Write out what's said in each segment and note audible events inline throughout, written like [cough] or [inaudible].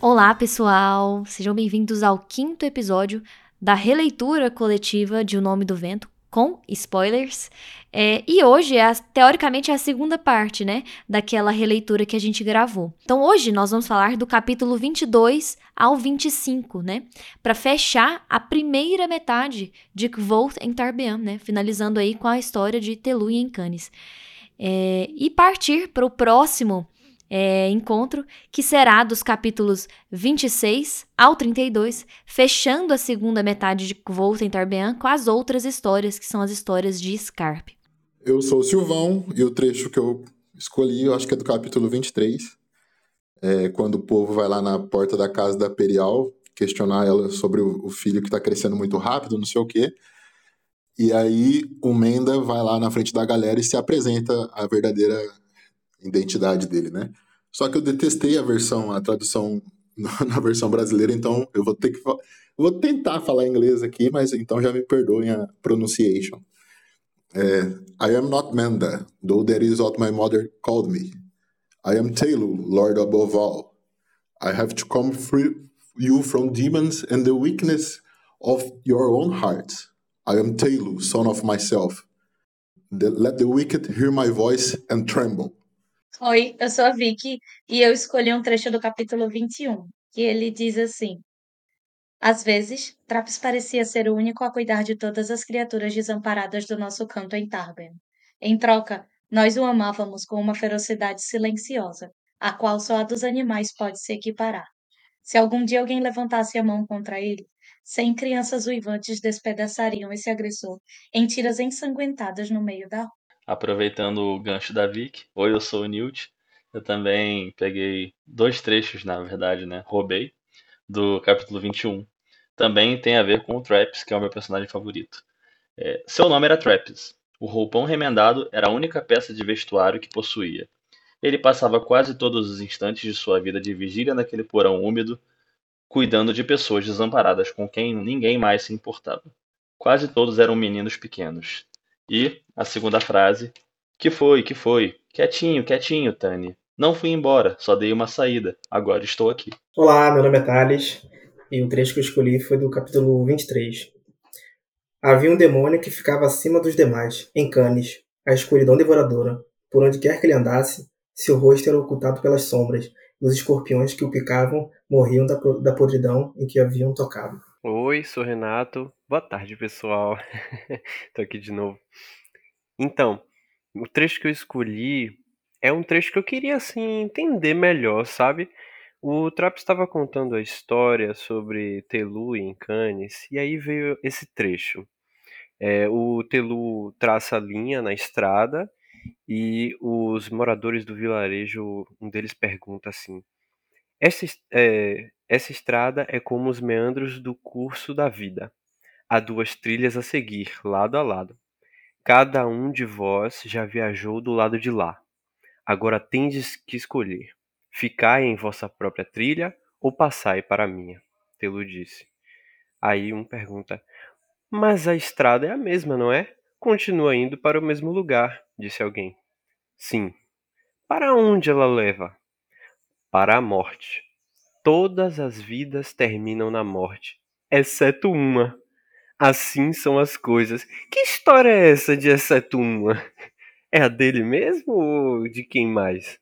Olá, pessoal! Sejam bem-vindos ao quinto episódio da releitura coletiva de O Nome do Vento, com spoilers. É, e hoje é, teoricamente, é a segunda parte, né, daquela releitura que a gente gravou. Então, hoje nós vamos falar do capítulo 22 ao 25, né, para fechar a primeira metade de Kvoth em Tarbean, né, finalizando aí com a história de Telu e Encanes. É, e partir para o próximo é, encontro, que será dos capítulos 26 ao 32, fechando a segunda metade de Volta em Tarbean com as outras histórias, que são as histórias de Scarpe. Eu sou o Silvão e o trecho que eu escolhi, eu acho que é do capítulo 23, é, quando o povo vai lá na porta da casa da Perial questionar ela sobre o, filho que está crescendo muito rápido, não sei o quê. E aí o Menda vai lá na frente da galera e se apresenta a verdadeira identidade dele, né? Só que eu detestei a versão, a tradução [laughs] na versão brasileira, então eu vou ter que vou tentar falar inglês aqui, mas então já me perdoem a pronunciation. É, I am not Menda, though that is what my mother called me. I am Telu, Lord above all. I have to come free you from demons and the weakness of your own heart. I am Telu, son of myself. The, let the wicked hear my voice and tremble. Oi, eu sou a Vicky e eu escolhi um trecho do capítulo 21, que ele diz assim: Às vezes, Traps parecia ser o único a cuidar de todas as criaturas desamparadas do nosso canto em Tarben. Em troca, nós o amávamos com uma ferocidade silenciosa, a qual só a dos animais pode se equiparar. Se algum dia alguém levantasse a mão contra ele, cem crianças uivantes despedaçariam esse agressor em tiras ensanguentadas no meio da rua aproveitando o gancho da Vic. Oi, eu sou o Newt. Eu também peguei dois trechos, na verdade, né? Roubei, do capítulo 21. Também tem a ver com o Traps, que é o meu personagem favorito. É, seu nome era Traps. O roupão remendado era a única peça de vestuário que possuía. Ele passava quase todos os instantes de sua vida de vigília naquele porão úmido, cuidando de pessoas desamparadas com quem ninguém mais se importava. Quase todos eram meninos pequenos, e a segunda frase: Que foi, que foi? Quietinho, quietinho, Tani. Não fui embora, só dei uma saída. Agora estou aqui. Olá, meu nome é Thales e o trecho que eu escolhi foi do capítulo 23. Havia um demônio que ficava acima dos demais, em Canes, a escuridão devoradora. Por onde quer que ele andasse, seu rosto era ocultado pelas sombras, e os escorpiões que o picavam morriam da, da podridão em que haviam tocado. Oi, sou Renato. Boa tarde, pessoal. [laughs] Tô aqui de novo. Então, o trecho que eu escolhi é um trecho que eu queria assim entender melhor, sabe? O Trap estava contando a história sobre Telu em Cannes e aí veio esse trecho. É, o Telu traça a linha na estrada e os moradores do vilarejo, um deles pergunta assim: essa, é, essa estrada é como os meandros do curso da vida. Há duas trilhas a seguir, lado a lado. Cada um de vós já viajou do lado de lá. Agora tendes que escolher: ficai em vossa própria trilha ou passai para a minha. Telu disse. Aí um pergunta: Mas a estrada é a mesma, não é? Continua indo para o mesmo lugar, disse alguém. Sim. Para onde ela leva? para a morte. Todas as vidas terminam na morte, exceto uma. Assim são as coisas. Que história é essa de exceto uma? É a dele mesmo ou de quem mais?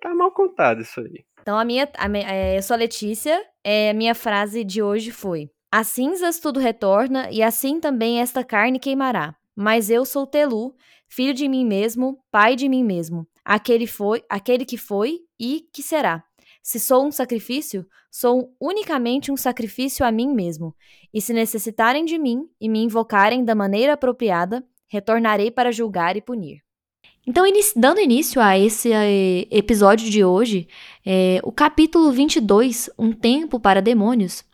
Tá mal contado isso aí. Então a minha, a minha é, eu sou a Letícia, é, a minha frase de hoje foi: As cinzas tudo retorna e assim também esta carne queimará. Mas eu sou Telu, filho de mim mesmo, pai de mim mesmo. Aquele foi, aquele que foi e que será. Se sou um sacrifício, sou unicamente um sacrifício a mim mesmo. E se necessitarem de mim e me invocarem da maneira apropriada, retornarei para julgar e punir. Então, dando início a esse episódio de hoje, é, o capítulo 22, Um Tempo para Demônios,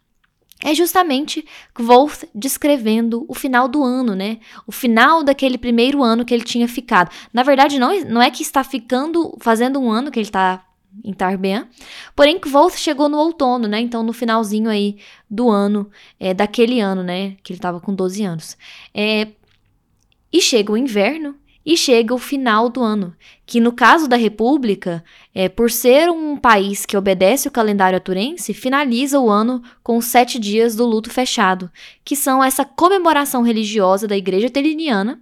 é justamente Wolf descrevendo o final do ano, né? O final daquele primeiro ano que ele tinha ficado. Na verdade, não, não é que está ficando, fazendo um ano que ele está em Tarbean, porém Wolf chegou no outono, né? Então, no finalzinho aí do ano, é, daquele ano, né? Que ele estava com 12 anos. É, e chega o inverno, e chega o final do ano, que no caso da República, é, por ser um país que obedece o calendário aturense, finaliza o ano com sete dias do luto fechado, que são essa comemoração religiosa da Igreja Teliniana,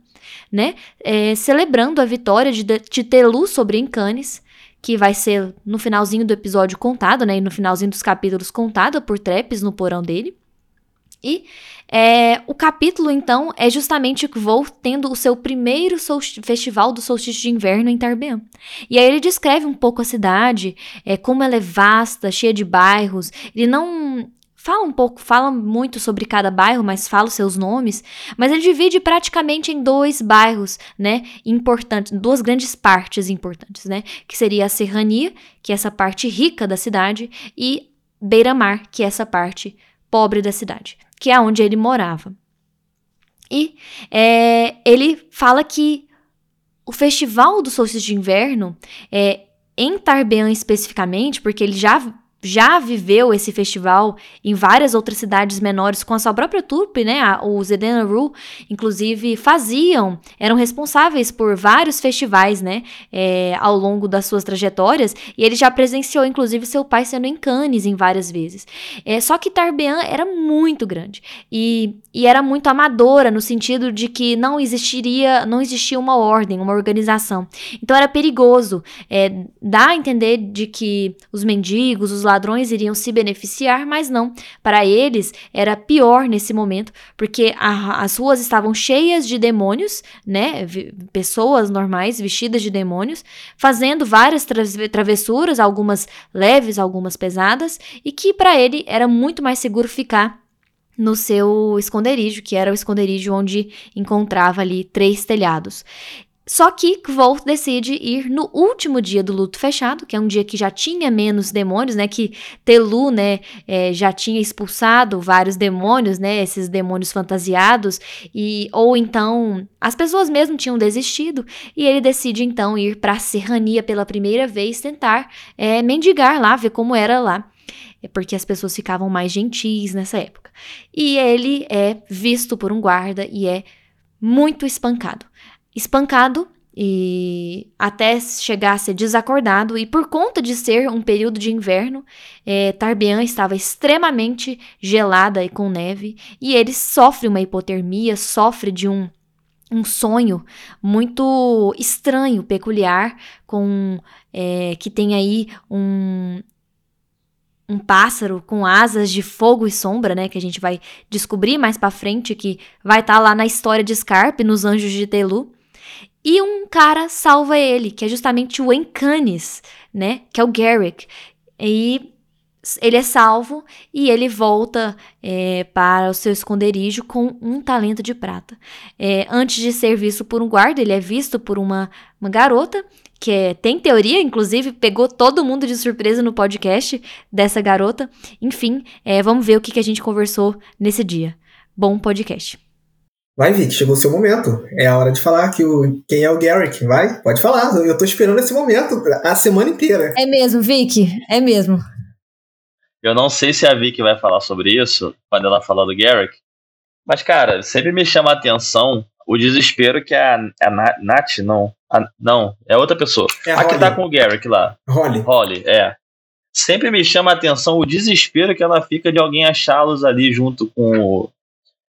né, é, celebrando a vitória de, de Telu sobre Encanes, que vai ser no finalzinho do episódio contado, né, e no finalzinho dos capítulos contada por Trepes no porão dele. E é, o capítulo, então, é justamente Kvold tendo o seu primeiro festival do solstício de inverno em Tarbean. E aí ele descreve um pouco a cidade, é, como ela é vasta, cheia de bairros. Ele não fala um pouco, fala muito sobre cada bairro, mas fala os seus nomes. Mas ele divide praticamente em dois bairros, né, importantes, duas grandes partes importantes, né, que seria a Serrania, que é essa parte rica da cidade, e Beira-Mar, que é essa parte pobre da cidade que é onde ele morava. E é, ele fala que o festival do solstício de inverno, é, em Tarbean especificamente, porque ele já já viveu esse festival em várias outras cidades menores com a sua própria trupe, né? Os Edena Rule, inclusive, faziam, eram responsáveis por vários festivais, né? É, ao longo das suas trajetórias. E ele já presenciou, inclusive, seu pai sendo em Cannes em várias vezes. É, só que Tarbean era muito grande e, e era muito amadora no sentido de que não existiria, não existia uma ordem, uma organização. Então era perigoso. É, dá a entender de que os mendigos, os ladrões iriam se beneficiar, mas não. Para eles era pior nesse momento, porque a, as ruas estavam cheias de demônios, né? Pessoas normais vestidas de demônios, fazendo várias tra travessuras, algumas leves, algumas pesadas, e que para ele era muito mais seguro ficar no seu esconderijo, que era o esconderijo onde encontrava ali três telhados. Só que Kvolt decide ir no último dia do luto fechado, que é um dia que já tinha menos demônios, né? Que Telu, né, é, já tinha expulsado vários demônios, né? Esses demônios fantasiados, e ou então as pessoas mesmo tinham desistido, e ele decide então ir para a Serrania pela primeira vez, tentar é, mendigar lá, ver como era lá é porque as pessoas ficavam mais gentis nessa época. E ele é visto por um guarda e é muito espancado espancado e até chegar a ser desacordado, e por conta de ser um período de inverno, é, Tarbean estava extremamente gelada e com neve, e ele sofre uma hipotermia, sofre de um, um sonho muito estranho, peculiar, com é, que tem aí um, um pássaro com asas de fogo e sombra, né, que a gente vai descobrir mais para frente que vai estar tá lá na história de Scarpe, nos Anjos de Telu. E um cara salva ele, que é justamente o Encanis, né? Que é o Garrick. E ele é salvo e ele volta é, para o seu esconderijo com um talento de prata. É, antes de ser visto por um guarda, ele é visto por uma, uma garota que é, tem teoria, inclusive pegou todo mundo de surpresa no podcast dessa garota. Enfim, é, vamos ver o que, que a gente conversou nesse dia. Bom podcast. Vai, Vic, chegou o seu momento. É a hora de falar que o, quem é o Garrick. Vai, pode falar. Eu tô esperando esse momento a semana inteira. É mesmo, Vic. É mesmo. Eu não sei se a Vic vai falar sobre isso quando ela falar do Garrick. Mas, cara, sempre me chama a atenção o desespero que a, a Nat, não. A, não, é outra pessoa. É a, a que tá com o Garrick lá. Holly. Holly, é. Sempre me chama a atenção o desespero que ela fica de alguém achá-los ali junto com o,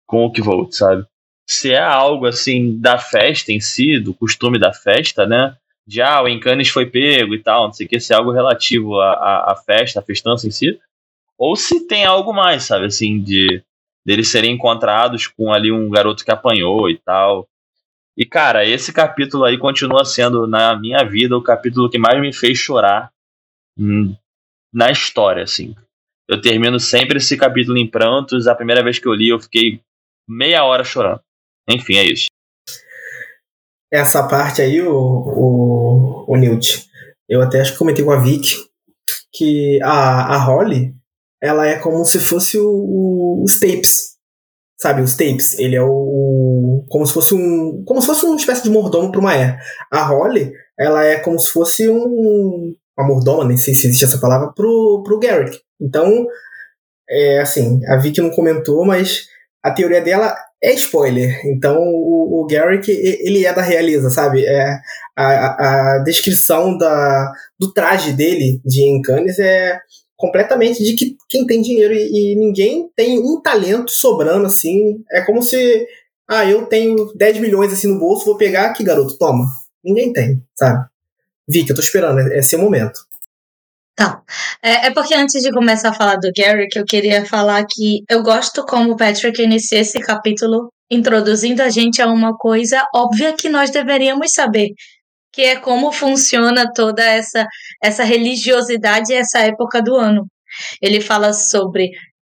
com o Kvolt, sabe? Se é algo assim da festa em si, do costume da festa, né? De ah, o Encanes foi pego e tal, não sei o que, se é algo relativo à, à, festa, à festança em si, ou se tem algo mais, sabe, assim, de deles serem encontrados com ali um garoto que apanhou e tal. E cara, esse capítulo aí continua sendo, na minha vida, o capítulo que mais me fez chorar na história, assim. Eu termino sempre esse capítulo em prantos. A primeira vez que eu li, eu fiquei meia hora chorando. Enfim, é isso. Essa parte aí, o, o, o Newt, eu até acho que comentei com a Vic que a, a Holly, ela é como se fosse o, os tapes. Sabe, os tapes. Ele é o. Como se fosse um. Como se fosse uma espécie de mordomo para uma é. A Holly, ela é como se fosse um. Uma mordoma, nem sei se existe essa palavra, pro, pro Garrick. Então, é assim, a Vicky não comentou, mas a teoria dela é spoiler. Então o, o Garrick, ele é da Realiza, sabe? É, a, a descrição da, do traje dele de Encanes é completamente de que quem tem dinheiro e, e, ninguém tem um talento sobrando assim. É como se, ah, eu tenho 10 milhões assim no bolso, vou pegar aqui, garoto, toma. Ninguém tem, sabe? Vicky, eu tô esperando, é, é seu momento. Tá. É, é, porque antes de começar a falar do Gary, que eu queria falar que eu gosto como o Patrick inicia esse capítulo introduzindo a gente a uma coisa óbvia que nós deveríamos saber, que é como funciona toda essa, essa religiosidade e essa época do ano. Ele fala sobre.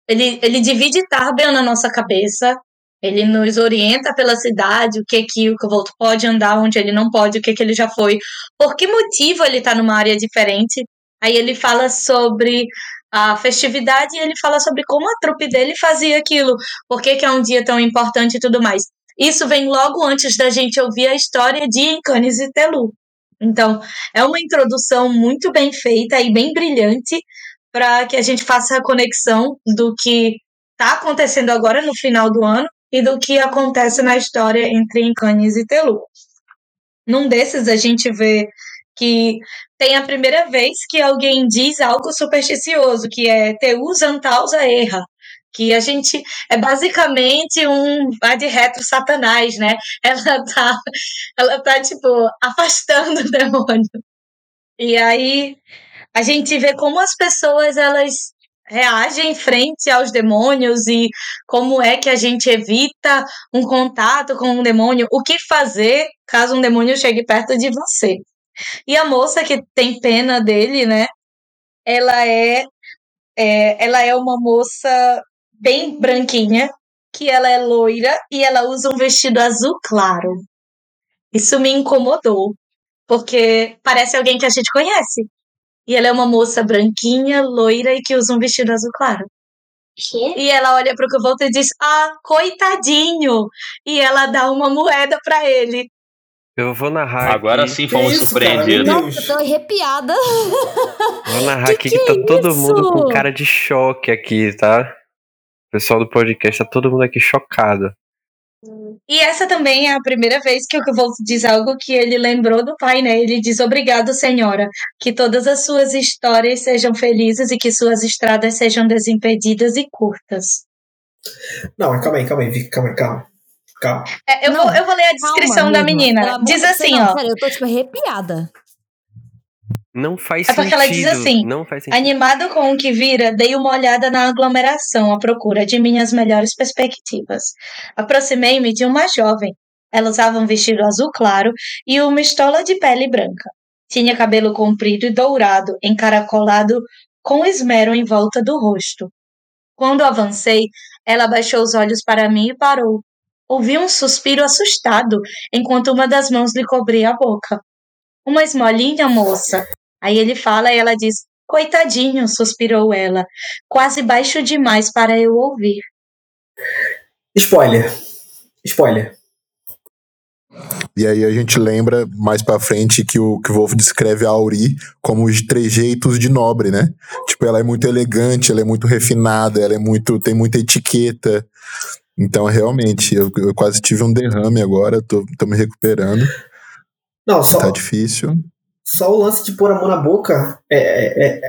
Ele, ele divide Tarbian na nossa cabeça, ele nos orienta pela cidade, o que que o Volto pode andar, onde ele não pode, o que que ele já foi, por que motivo ele está numa área diferente. Aí ele fala sobre a festividade e ele fala sobre como a trupe dele fazia aquilo, por que, que é um dia tão importante e tudo mais. Isso vem logo antes da gente ouvir a história de Encanes e Telu. Então, é uma introdução muito bem feita e bem brilhante para que a gente faça a conexão do que está acontecendo agora no final do ano e do que acontece na história entre Encanes e Telu. Num desses, a gente vê que tem a primeira vez que alguém diz algo supersticioso, que é Teus Antausa erra. Que a gente é basicamente um ad retro satanás, né? [laughs] Ela tá, ela tá tipo, afastando o demônio. E aí a gente vê como as pessoas elas reagem frente aos demônios e como é que a gente evita um contato com um demônio, o que fazer caso um demônio chegue perto de você. E a moça que tem pena dele, né? Ela é, é ela é uma moça bem branquinha, que ela é loira e ela usa um vestido azul claro. Isso me incomodou, porque parece alguém que a gente conhece. E ela é uma moça branquinha, loira e que usa um vestido azul claro. Que? E ela olha pro Volta e diz: Ah, coitadinho! E ela dá uma moeda para ele. Eu vou narrar. Agora aqui. sim fomos isso, surpreendidos. cara? Nossa, eu tô arrepiada. Vou narrar Que aqui que que tá é todo mundo com isso? cara de choque aqui, tá? O pessoal do podcast, tá todo mundo aqui chocado. E essa também é a primeira vez que o Kvolf diz algo que ele lembrou do pai, né? Ele diz: Obrigado, senhora. Que todas as suas histórias sejam felizes e que suas estradas sejam desimpedidas e curtas. Não, calma aí, calma aí, Vicky, calma aí, calma. Calma. É, eu, Não, vou, eu vou ler a descrição Calma, da menina. Diz assim, não, ó. Sério, eu tô tipo arrepiada. Não faz É porque sentido. ela diz assim, Não faz sentido. Animado com o que vira, dei uma olhada na aglomeração à procura de minhas melhores perspectivas. Aproximei-me de uma jovem. Ela usava um vestido azul claro e uma estola de pele branca. Tinha cabelo comprido e dourado, encaracolado com esmero em volta do rosto. Quando avancei, ela baixou os olhos para mim e parou. Ouvi um suspiro assustado enquanto uma das mãos lhe cobria a boca. Uma esmolinha, moça. Aí ele fala e ela diz: Coitadinho, suspirou ela, quase baixo demais para eu ouvir. Spoiler. Spoiler. E aí a gente lembra mais pra frente que o, que o Wolf descreve a Auri como os trejeitos de nobre, né? Tipo, ela é muito elegante, ela é muito refinada, ela é muito. tem muita etiqueta. Então, realmente, eu, eu quase tive um derrame agora, tô, tô me recuperando. Não, só, Tá difícil. só o lance de pôr a mão na boca é, é- é-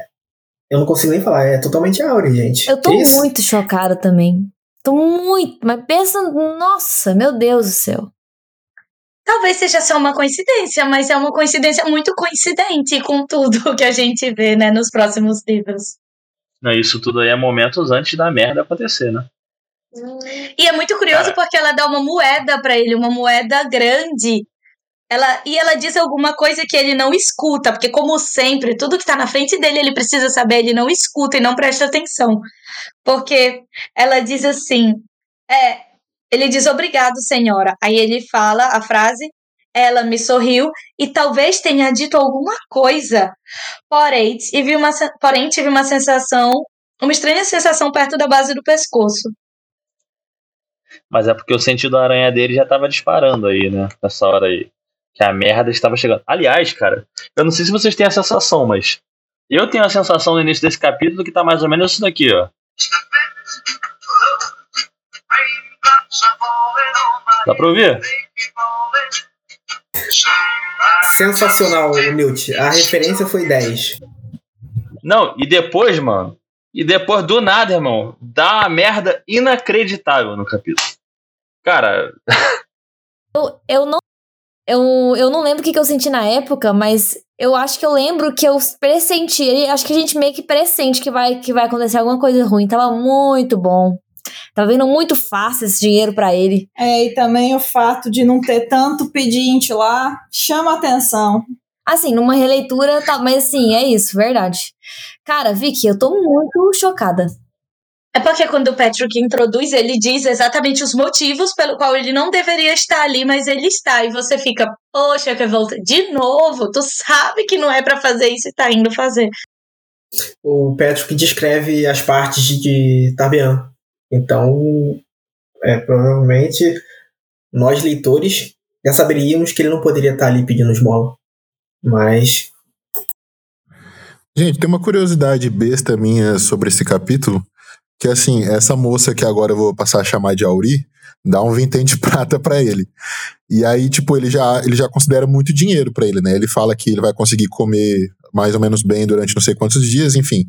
eu não consigo nem falar, é totalmente Auri, gente. Eu tô isso? muito chocada também. Tô muito. Mas pensa. Nossa, meu Deus do céu. Talvez seja só uma coincidência, mas é uma coincidência muito coincidente com tudo [laughs] que a gente vê, né, nos próximos livros. Não, isso tudo aí é momentos antes da merda acontecer, né? E é muito curioso Cara. porque ela dá uma moeda pra ele, uma moeda grande. Ela, e ela diz alguma coisa que ele não escuta, porque, como sempre, tudo que tá na frente dele ele precisa saber, ele não escuta e não presta atenção. Porque ela diz assim: é, ele diz obrigado, senhora. Aí ele fala a frase, ela me sorriu e talvez tenha dito alguma coisa. Porém, tive uma, porém, tive uma sensação, uma estranha sensação perto da base do pescoço. Mas é porque o sentido da aranha dele já tava disparando aí, né? Nessa hora aí. Que a merda estava chegando. Aliás, cara, eu não sei se vocês têm a sensação, mas. Eu tenho a sensação no início desse capítulo que tá mais ou menos isso daqui, ó. Dá pra ouvir? Sensacional, Newt. A referência foi 10. Não, e depois, mano. E depois do nada, irmão, dá uma merda inacreditável no capítulo. Cara. Eu, eu não. Eu, eu não lembro o que, que eu senti na época, mas eu acho que eu lembro que eu pressenti. Acho que a gente meio que pressente que vai, que vai acontecer alguma coisa ruim. Tava muito bom. Tava vendo muito fácil esse dinheiro para ele. É, e também o fato de não ter tanto pedinte lá chama atenção. Assim, numa releitura, tá, mas assim, é isso, verdade. Cara, Vicky, eu tô muito chocada. É porque quando o Patrick introduz, ele diz exatamente os motivos pelo qual ele não deveria estar ali, mas ele está. E você fica, poxa, que volta de novo. Tu sabe que não é para fazer isso e tá indo fazer. O Patrick descreve as partes de Tabian. Então, é, provavelmente, nós leitores já saberíamos que ele não poderia estar ali pedindo esmola. Mas. Gente, tem uma curiosidade besta minha sobre esse capítulo. Que assim, essa moça que agora eu vou passar a chamar de Auri, dá um vintém de [laughs] prata para ele. E aí, tipo, ele já, ele já considera muito dinheiro para ele, né? Ele fala que ele vai conseguir comer mais ou menos bem durante não sei quantos dias, enfim.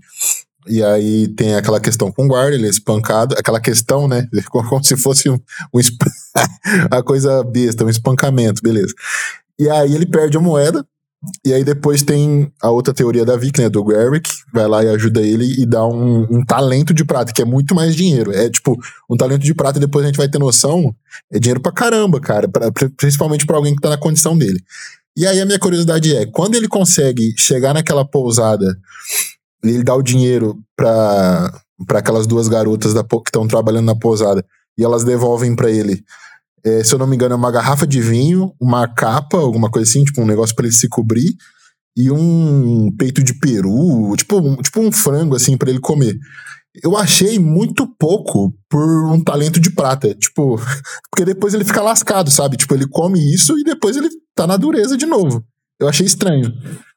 E aí tem aquela questão com o guarda, ele é espancado, aquela questão, né? [laughs] Como se fosse um, um [laughs] a coisa besta, um espancamento, beleza. E aí ele perde a moeda, e aí depois tem a outra teoria da Vic, né, do Garrick, vai lá e ajuda ele e dá um, um, talento de prata, que é muito mais dinheiro. É tipo, um talento de prata, depois a gente vai ter noção, é dinheiro pra caramba, cara, pra, principalmente para alguém que tá na condição dele. E aí a minha curiosidade é, quando ele consegue chegar naquela pousada, ele dá o dinheiro pra, pra aquelas duas garotas da, que estão trabalhando na pousada, e elas devolvem para ele é, se eu não me engano, é uma garrafa de vinho, uma capa, alguma coisa assim, tipo um negócio para ele se cobrir, e um peito de peru, tipo, um, tipo um frango, assim, para ele comer. Eu achei muito pouco por um talento de prata. Tipo, [laughs] porque depois ele fica lascado, sabe? Tipo, ele come isso e depois ele tá na dureza de novo. Eu achei estranho.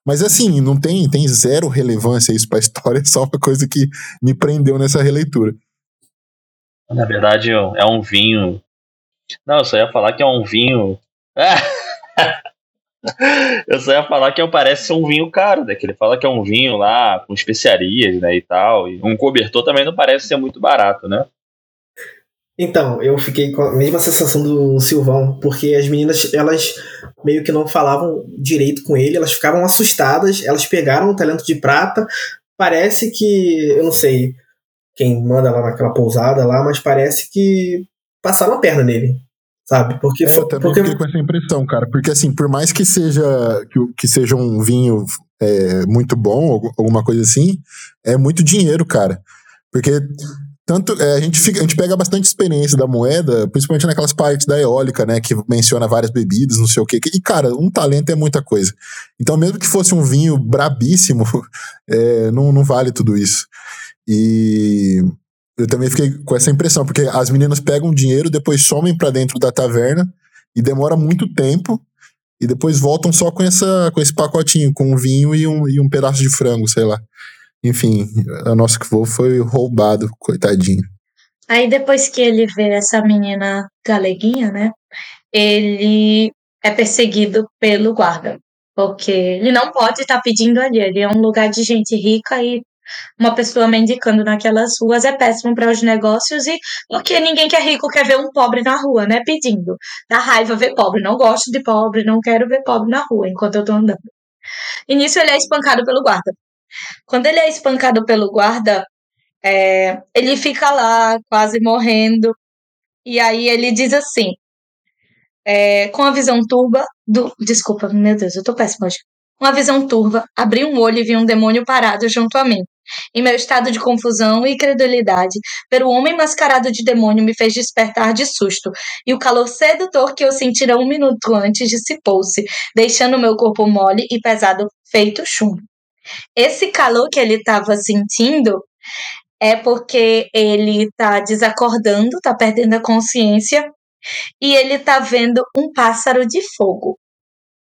Mas assim, não tem, tem zero relevância isso pra [laughs] história, é só uma coisa que me prendeu nessa releitura. Na verdade, é um vinho não, eu só ia falar que é um vinho. [laughs] eu só ia falar que parece ser um vinho caro, né? Que ele fala que é um vinho lá com especiarias, né? E tal. E um cobertor também não parece ser muito barato, né? Então, eu fiquei com a mesma sensação do Silvão, porque as meninas, elas meio que não falavam direito com ele, elas ficavam assustadas, elas pegaram o talento de prata. Parece que, eu não sei quem manda lá naquela pousada lá, mas parece que passaram a perna nele. Sabe? Porque, é, eu também porque... fiquei com essa impressão, cara. Porque assim, por mais que seja que, que seja um vinho é, muito bom, alguma coisa assim, é muito dinheiro, cara. Porque tanto é, a gente fica, a gente pega bastante experiência da moeda, principalmente naquelas partes da eólica, né, que menciona várias bebidas, não sei o quê. E cara, um talento é muita coisa. Então, mesmo que fosse um vinho brabíssimo, [laughs] é, não, não vale tudo isso. E eu também fiquei com essa impressão, porque as meninas pegam dinheiro, depois somem para dentro da taverna e demora muito tempo e depois voltam só com, essa, com esse pacotinho, com um vinho e um, e um pedaço de frango, sei lá. Enfim, a nossa que foi roubado, coitadinho. Aí depois que ele vê essa menina galeguinha, né? Ele é perseguido pelo guarda. Porque ele não pode estar tá pedindo ali. Ali é um lugar de gente rica e uma pessoa mendicando naquelas ruas é péssimo para os negócios e porque ninguém que é rico quer ver um pobre na rua, né? Pedindo. Dá raiva ver pobre. Não gosto de pobre, não quero ver pobre na rua enquanto eu tô andando. E nisso ele é espancado pelo guarda. Quando ele é espancado pelo guarda, é, ele fica lá, quase morrendo. E aí ele diz assim: é, com a visão turba do. Desculpa, meu Deus, eu tô péssima hoje. Com a visão turva, abri um olho e vi um demônio parado junto a mim. Em meu estado de confusão e incredulidade, ver o homem mascarado de demônio me fez despertar de susto, e o calor sedutor que eu sentira um minuto antes dissipou-se, deixando meu corpo mole e pesado feito chumbo. Esse calor que ele estava sentindo é porque ele está desacordando, está perdendo a consciência, e ele está vendo um pássaro de fogo.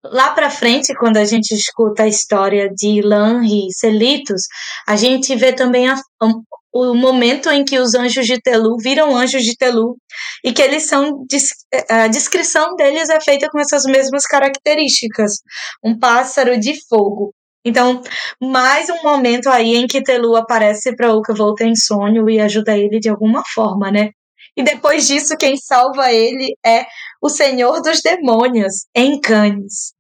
Lá para frente, quando a gente escuta a história de Lanri e Celitos, a gente vê também a, o momento em que os anjos de Telu viram anjos de Telu e que eles são a descrição deles é feita com essas mesmas características, um pássaro de fogo. Então, mais um momento aí em que Telu aparece para Uka voltar em sonho e ajuda ele de alguma forma, né? E depois disso, quem salva ele é o Senhor dos Demônios, em Cannes.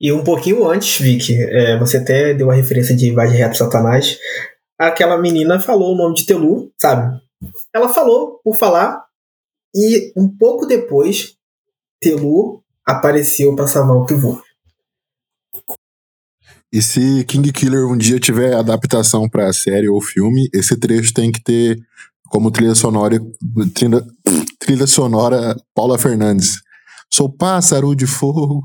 E um pouquinho antes, Vicky, é, você até deu a referência de Vai de Reto Satanás. Aquela menina falou o nome de Telu, sabe? Ela falou por falar, e um pouco depois, Telu apareceu para salvar o Kivô. E se King Killer um dia tiver adaptação para série ou filme, esse trecho tem que ter como trilha sonora trilha, trilha sonora Paula Fernandes. Sou pássaro de fogo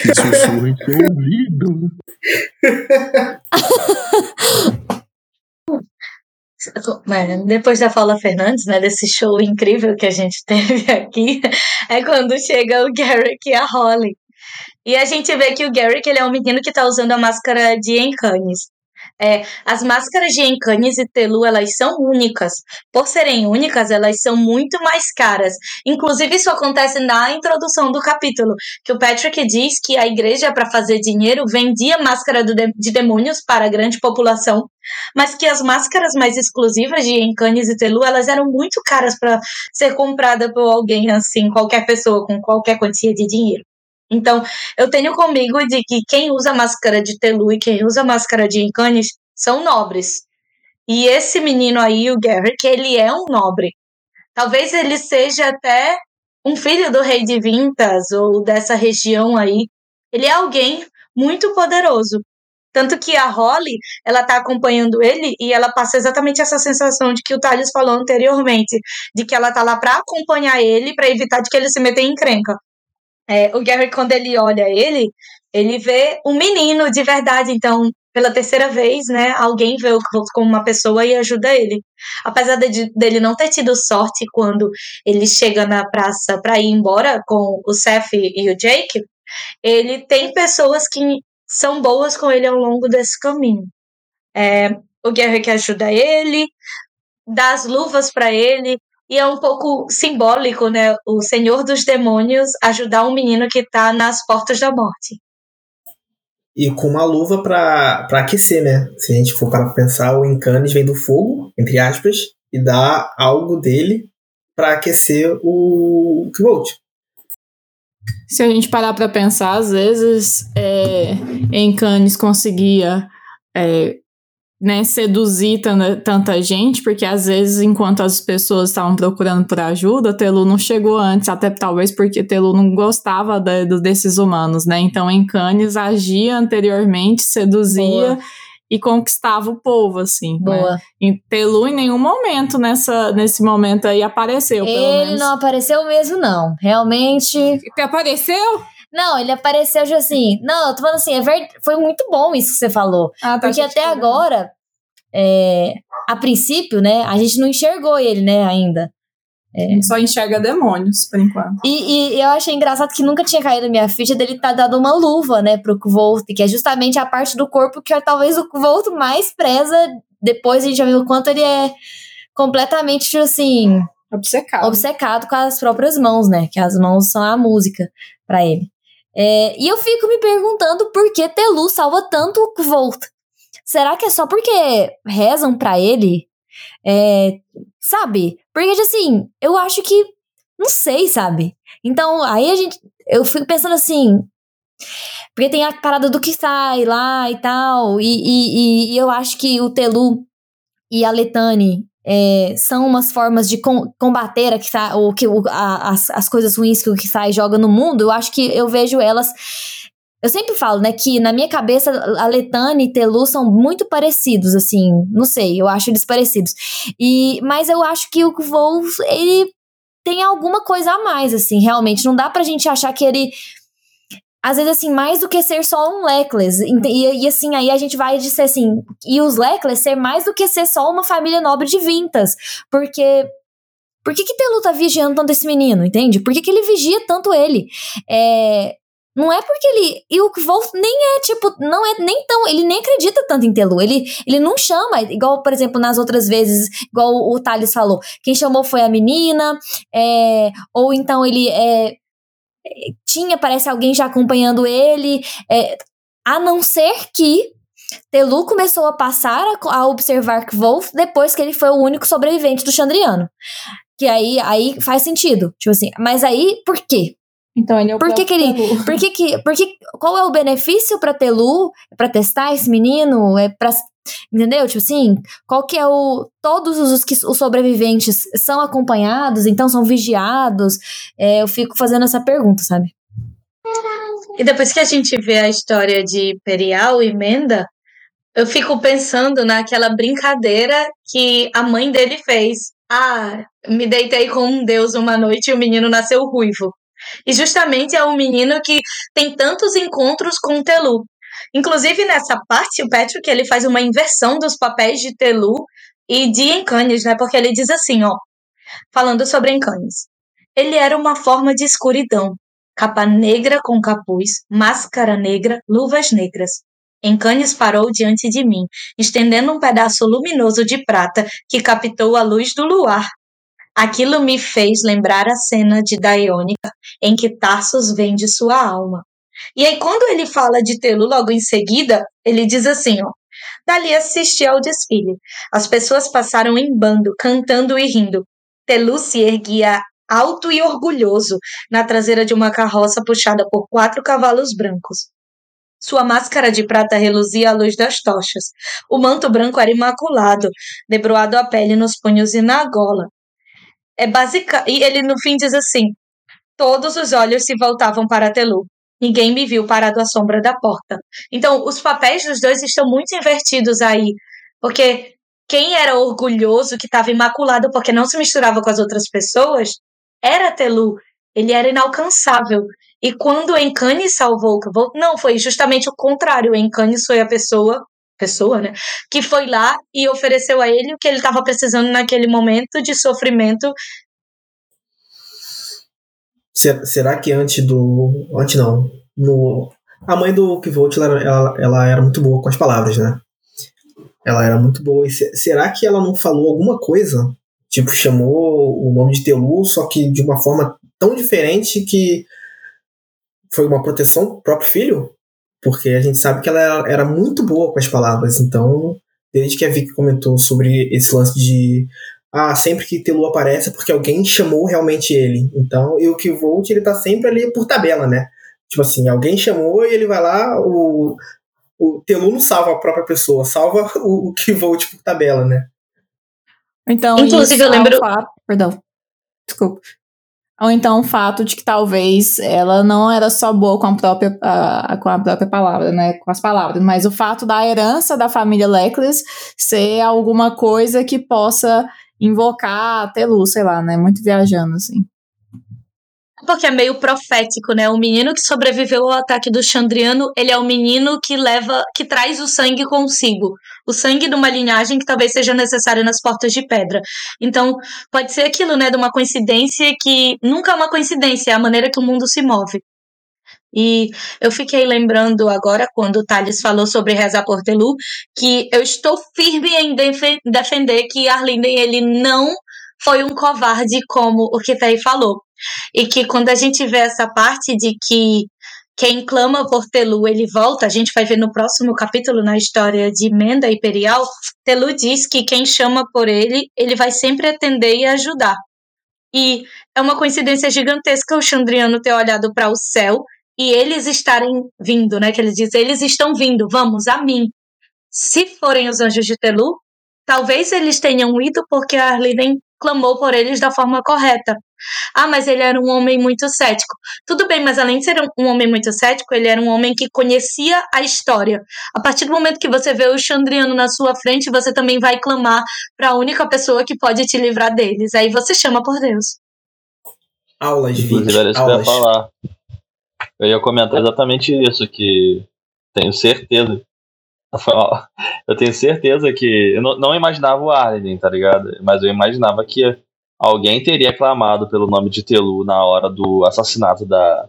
que sussurra em seu ouvido. Depois da Paula Fernandes, né, desse show incrível que a gente [laughs] teve aqui, é quando chega o Garrick e a Holly. E a gente vê que o Garrick ele é um menino que tá usando a máscara de Encanes. É, as máscaras de Encanes e Telu, elas são únicas. Por serem únicas, elas são muito mais caras. Inclusive, isso acontece na introdução do capítulo, que o Patrick diz que a igreja, para fazer dinheiro, vendia máscara de, de demônios para a grande população, mas que as máscaras mais exclusivas de Encanes e Telu, elas eram muito caras para ser comprada por alguém assim, qualquer pessoa com qualquer quantia de dinheiro. Então, eu tenho comigo de que quem usa máscara de Telu e quem usa máscara de Encanes são nobres. E esse menino aí, o Garrick, ele é um nobre. Talvez ele seja até um filho do rei de Vintas ou dessa região aí. Ele é alguém muito poderoso. Tanto que a Holly, ela tá acompanhando ele e ela passa exatamente essa sensação de que o Thales falou anteriormente, de que ela tá lá para acompanhar ele, para evitar de que ele se meta em encrenca. É, o Gary, quando ele olha ele, ele vê um menino de verdade. Então, pela terceira vez, né, alguém vê o Colt como uma pessoa e ajuda ele. Apesar de, dele não ter tido sorte quando ele chega na praça para ir embora com o Seth e o Jake, ele tem pessoas que são boas com ele ao longo desse caminho. É, o Gary que ajuda ele, dá as luvas para ele, e é um pouco simbólico, né? O Senhor dos Demônios ajudar um menino que está nas portas da morte. E com uma luva para aquecer, né? Se a gente for para pensar, o Encanes vem do fogo, entre aspas, e dá algo dele para aquecer o Kvolt. Se a gente parar para pensar, às vezes é, Encanes conseguia é, né, seduzir tanta gente, porque às vezes, enquanto as pessoas estavam procurando por ajuda, Telu não chegou antes, até talvez porque Telu não gostava de, desses humanos, né? Então, em Cannes agia anteriormente, seduzia. Boa. E conquistava o povo, assim. Né? Boa. Né? E Telu em nenhum momento nessa, nesse momento aí apareceu. Ele não apareceu mesmo, não. Realmente. Apareceu? Não, ele apareceu já assim. Não, eu tô falando assim, é ver... foi muito bom isso que você falou. Ah, tá porque até agora, é, a princípio, né, a gente não enxergou ele, né, ainda. É. A gente só enxerga demônios, por enquanto. E, e, eu achei engraçado que nunca tinha caído minha ficha dele estar tá dando uma luva, né, pro Kvolt, que é justamente a parte do corpo que é talvez o Kvolt mais preza. Depois a gente já viu o quanto ele é completamente, tipo assim... Obcecado. Obcecado com as próprias mãos, né, que as mãos são a música para ele. É, e eu fico me perguntando por que Telu salva tanto o Kvolt. Será que é só porque rezam para ele? É, sabe? Porque, assim, eu acho que. Não sei, sabe? Então, aí a gente. Eu fico pensando assim. Porque tem a parada do que sai lá e tal. E, e, e eu acho que o Telu e a Letane é, são umas formas de com, combater a que o que, o, a, as, as coisas ruins que o que sai joga no mundo. Eu acho que eu vejo elas. Eu sempre falo, né, que na minha cabeça a Letane e Telu são muito parecidos, assim, não sei, eu acho eles parecidos. E, mas eu acho que o Wolf, ele tem alguma coisa a mais, assim, realmente. Não dá pra gente achar que ele às vezes, assim, mais do que ser só um Leclerc. E, e, assim, aí a gente vai dizer assim, e os Leclerc ser mais do que ser só uma família nobre de Vintas. Porque. Por que, que Telu tá vigiando tanto esse menino, entende? Por que, que ele vigia tanto ele? É, Não é porque ele. E o Wolf nem é, tipo, não é nem tão. Ele nem acredita tanto em Telu. Ele, ele não chama, igual, por exemplo, nas outras vezes, igual o, o Thales falou. Quem chamou foi a menina, é, ou então ele é, tinha, parece, alguém já acompanhando ele. É, a não ser que Telu começou a passar a, a observar Wolf depois que ele foi o único sobrevivente do Chandriano. Que aí, aí faz sentido. Tipo assim, mas aí, por quê? Então ele é o Por que, que ele. [laughs] Por que que. Por que, qual é o benefício pra Telu? É pra testar esse menino? É pra. Entendeu? Tipo assim, qual que é o. Todos os, que, os sobreviventes são acompanhados, então são vigiados. É, eu fico fazendo essa pergunta, sabe? E depois que a gente vê a história de Perial e Menda, eu fico pensando naquela brincadeira que a mãe dele fez. Ah, me deitei com um deus uma noite e o menino nasceu ruivo. E justamente é um menino que tem tantos encontros com Telu. Inclusive nessa parte, o Patrick ele faz uma inversão dos papéis de Telu e de Encanes, né? Porque ele diz assim, ó, falando sobre Encanes. Ele era uma forma de escuridão, capa negra com capuz, máscara negra, luvas negras. Encanes parou diante de mim, estendendo um pedaço luminoso de prata que captou a luz do luar. Aquilo me fez lembrar a cena de Daionica, em que Tarsus vende sua alma. E aí, quando ele fala de Telu logo em seguida, ele diz assim, ó. Dali assisti ao desfile. As pessoas passaram em bando, cantando e rindo. Telu se erguia alto e orgulhoso na traseira de uma carroça puxada por quatro cavalos brancos. Sua máscara de prata reluzia à luz das tochas. O manto branco era imaculado, debruado a pele nos punhos e na gola. É basica... E ele no fim diz assim: Todos os olhos se voltavam para Telu. Ninguém me viu parado à sombra da porta. Então, os papéis dos dois estão muito invertidos aí. Porque quem era orgulhoso, que estava imaculado porque não se misturava com as outras pessoas, era Telu. Ele era inalcançável. E quando Encane salvou não, foi justamente o contrário. Encane foi a pessoa, pessoa, né, que foi lá e ofereceu a ele o que ele estava precisando naquele momento de sofrimento. Será, que antes do. Antes não. No, a mãe do Kvolt, ela, ela, ela era muito boa com as palavras, né? Ela era muito boa. E se- será que ela não falou alguma coisa? Tipo, chamou o nome de Telu, só que de uma forma tão diferente que foi uma proteção pro próprio filho? Porque a gente sabe que ela era, muito boa com as palavras. Então, desde que a Vicky comentou sobre esse lance de ah, sempre que Telu aparece é porque alguém chamou realmente ele. Então, e o Kvolt, ele tá sempre ali por tabela, né? Tipo assim, alguém chamou e ele vai lá, o, o Telu não salva a própria pessoa, salva o, o Kvolt por tabela, né? Então, Inclusive, eu é lembro- fato- Perdão. Desculpa. Ou então o fato de que talvez ela não era só boa com a própria, com a própria palavra, né? Com as palavras, mas o fato da herança da família Leclerc ser alguma coisa que possa invocar a Telu, sei lá, né? Muito viajando, assim. Porque é meio profético, né? O menino que sobreviveu ao ataque do Chandriano, ele é o menino que leva, que traz o sangue consigo. O sangue de uma linhagem que talvez seja necessária nas portas de pedra. Então, pode ser aquilo, né? De uma coincidência que nunca é uma coincidência, é a maneira que o mundo se move. E eu fiquei lembrando agora, quando o Thales falou sobre rezar por Telu, que eu estou firme em defe- defender que Arlinden, ele não foi um covarde como o Kitei falou. E que quando a gente vê essa parte de que quem clama por Telu, ele volta, a gente vai ver no próximo capítulo, na história de Menda e Perial, Telu diz que quem chama por ele, ele vai sempre atender e ajudar. E é uma coincidência gigantesca o Chandriano ter olhado para o céu e eles estarem vindo, né? Que ele diz, eles estão vindo, vamos a mim. Se forem os anjos de Telu, talvez eles tenham ido porque a Arliden clamou por eles da forma correta. Ah, mas ele era um homem muito cético. Tudo bem, mas além de ser um homem muito cético, ele era um homem que conhecia a história. A partir do momento que você vê o Chandriano na sua frente, você também vai clamar para a única pessoa que pode te livrar deles. Aí você chama por Deus. Aulas, Inclusive, era isso que eu ia aulas. falar. Eu ia comentar exatamente isso, que tenho certeza. Eu tenho certeza que. Eu não, imaginava o Arlen, tá ligado? Mas eu imaginava que alguém teria clamado pelo nome de Telu na hora do assassinato da,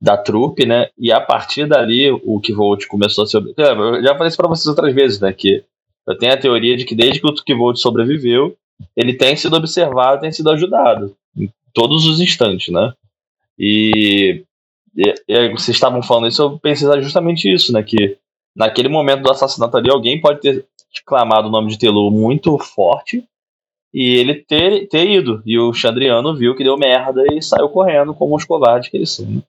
da trupe, né? E a partir dali o Kvolt começou a ser. Eu já falei isso pra vocês outras vezes, né? Que eu tenho a teoria de que desde que o Kvolt sobreviveu, ele tem sido observado, tem sido ajudado em todos os instantes, né? E, e, e vocês estavam falando isso, eu pensei justamente isso, né? Que naquele momento do assassinato ali, alguém pode ter clamado o nome de Telu muito forte e ele ter, ter ido. E o Chandriano viu que deu merda e saiu correndo como os covardes que eles são.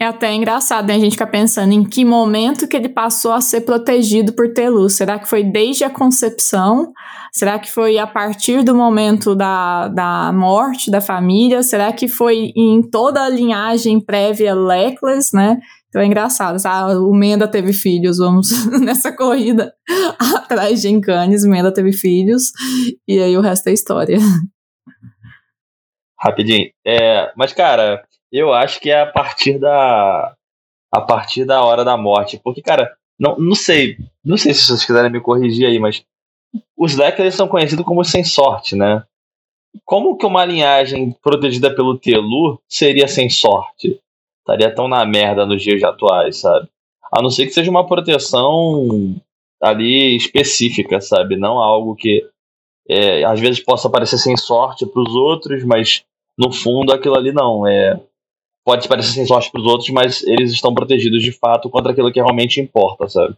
É até engraçado, né? A gente fica pensando em que momento que ele passou a ser protegido por Telu. Será que foi desde a concepção? Será que foi a partir do momento da, da morte da família? Será que foi em toda a linhagem prévia Leclerc, né? Então é engraçado, tá? o Menda teve filhos, vamos [laughs] nessa corrida atrás de Encanes, Menda teve filhos, e aí o resto é história. Rapidinho. É, mas, cara, eu acho que é a partir da. A partir da hora da morte. Porque, cara, não, não sei. Não sei se vocês quiserem me corrigir aí, mas. Os Deckers são conhecidos como sem sorte, né? Como que uma linhagem protegida pelo Telu seria sem sorte? Estaria tão na merda nos dias atuais, sabe? A não ser que seja uma proteção ali específica, sabe? Não algo que é, às vezes possa parecer sem sorte para os outros, mas no fundo aquilo ali não. É, pode parecer sem sorte para os outros, mas eles estão protegidos de fato contra aquilo que realmente importa, sabe?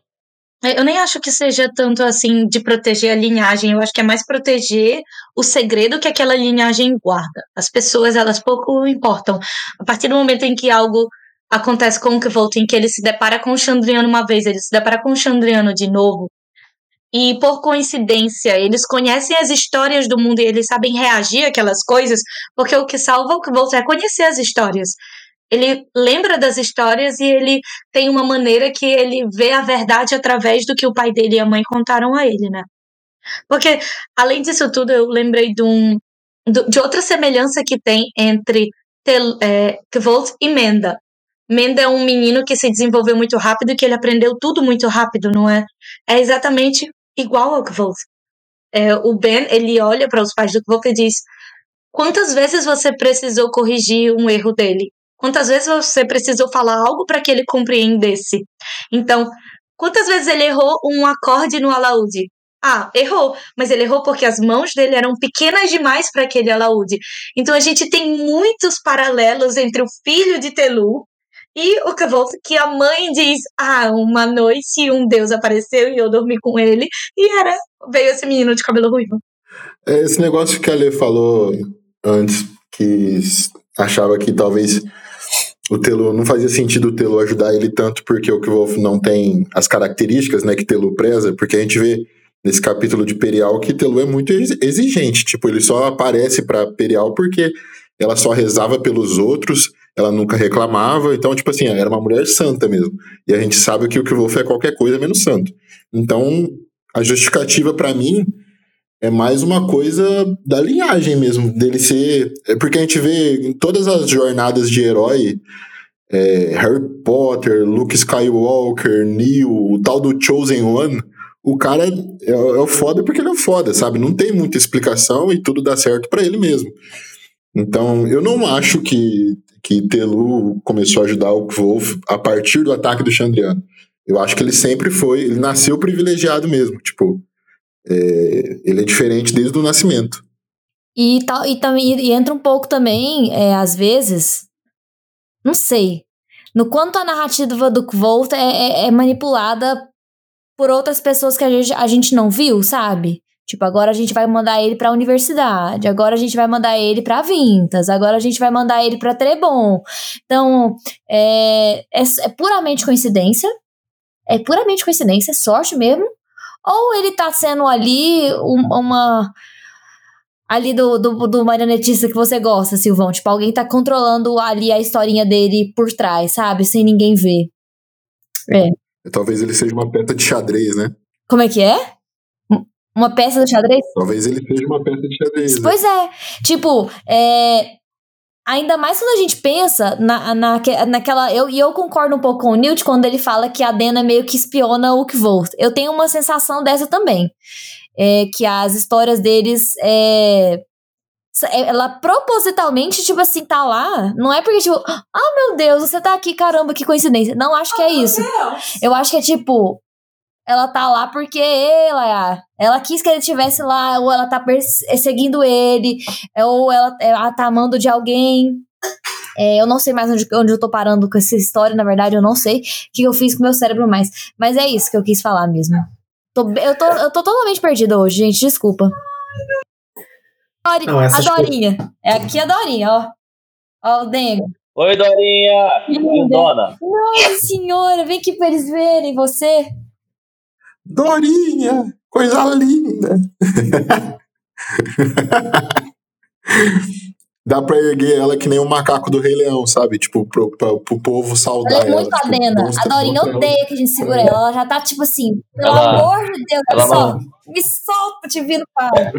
É, eu nem acho que seja tanto assim de proteger a linhagem, eu acho que é mais proteger o segredo que aquela linhagem guarda. As pessoas, elas pouco importam. A partir do momento em que algo acontece com o Kvolt, em que ele se depara com o Chandriano uma vez, ele se depara com o Chandriano de novo, e por coincidência, eles conhecem as histórias do mundo e eles sabem reagir àquelas coisas, porque o que salva o Kvolt é conhecer as histórias ele lembra das histórias e ele tem uma maneira que ele vê a verdade através do que o pai dele e a mãe contaram a ele, né? Porque, além disso tudo, eu lembrei de, um, de outra semelhança que tem entre Tel, é, e Menda. Menda é um menino que se desenvolveu muito rápido e que ele aprendeu tudo muito rápido, não é? É exatamente igual ao Kvolt. É, o Ben, ele olha para os pais do Kvolt e diz: Quantas vezes você precisou corrigir um erro dele? Quantas vezes você precisou falar algo para que ele compreendesse? Então, quantas vezes ele errou um acorde no alaúde? Ah, errou, mas ele errou porque as mãos dele eram pequenas demais para aquele alaúde. Então a gente tem muitos paralelos entre o filho de Telu e o Kavolt, que a mãe diz: Ah, uma noite um deus apareceu e eu dormi com ele, e era veio esse menino de cabelo ruivo. É, esse negócio que a Lê falou antes, que achava que talvez o Telo não fazia sentido o Telo ajudar ele tanto porque o Kvolf não tem as características, né, que Telo preza, porque a gente vê nesse capítulo de Perial que Telo é muito exigente, tipo, ele só aparece para Perial porque ela só rezava pelos outros, ela nunca reclamava, então, tipo assim, era uma mulher santa mesmo. E a gente sabe que o Kvolf é qualquer coisa menos santo. Então, a justificativa para mim é mais uma coisa da linhagem mesmo, dele ser. É porque a gente vê em todas as jornadas de herói, é, Harry Potter, Luke Skywalker, Neo, o tal do Chosen One, o cara é, é o foda porque ele é foda, sabe? Não tem muita explicação e tudo dá certo para ele mesmo. Então, eu não acho que, que Telu começou a ajudar o Wolf a partir do ataque do Chandriano. Eu acho que ele sempre foi, ele nasceu privilegiado mesmo, tipo, é, ele é diferente desde o nascimento. E, tal, e, e, entra um pouco também, é, às vezes, não sei, no quanto a narrativa do Kvolt é, é, é, manipulada por outras pessoas que a gente, a gente não viu, sabe? Tipo, agora a gente vai mandar ele pra universidade, agora a gente vai mandar ele pra Vintas, agora a gente vai mandar ele pra Trebon. Então, é, é, é puramente coincidência, é puramente coincidência, é sorte mesmo, ou ele tá sendo ali uma. Ali do, do, do marionetista que você gosta, Silvão. Tipo, alguém tá controlando ali a historinha dele por trás, sabe? Sem ninguém ver. É. Talvez ele seja uma peça de xadrez, né? Como é que é? Uma peça de xadrez? Talvez ele seja uma peça de xadrez. Né? Pois né? é. Tipo, é, Ainda mais quando a gente pensa na, na, naquela. Eu, e eu concordo um pouco com o Newt quando ele fala que a Dena meio que espiona o Kvolt. Eu tenho uma sensação dessa também. É, que as histórias deles é, Ela propositalmente, tipo assim, tá lá. Não é porque, tipo, ah, meu Deus, você tá aqui, caramba, que coincidência. Não acho que é isso. Eu acho que é tipo, ela tá lá porque ela, ela quis que ele estivesse lá, ou ela tá perseguindo ele, ou ela, ela tá amando de alguém. É, eu não sei mais onde, onde eu tô parando com essa história, na verdade, eu não sei o que eu fiz com meu cérebro mais. Mas é isso que eu quis falar mesmo. Tô, eu, tô, eu tô totalmente perdida hoje, gente, desculpa. Dori, não, a Dorinha. Coisas... É aqui a Dorinha, ó. Ó o Demo. Oi, Dorinha! Dona. Nossa senhora, vem aqui pra eles verem você. Dorinha! Coisa linda! [laughs] Dá pra erguer ela que nem o macaco do Rei Leão, sabe? Tipo, pro, pro, pro povo saudar ela. É muito ela, adena. Tipo, a Dorinha odeia que a gente segura ela. Ela já tá tipo assim, pelo ela, amor de Deus, ela só, não... me solta, te viro para.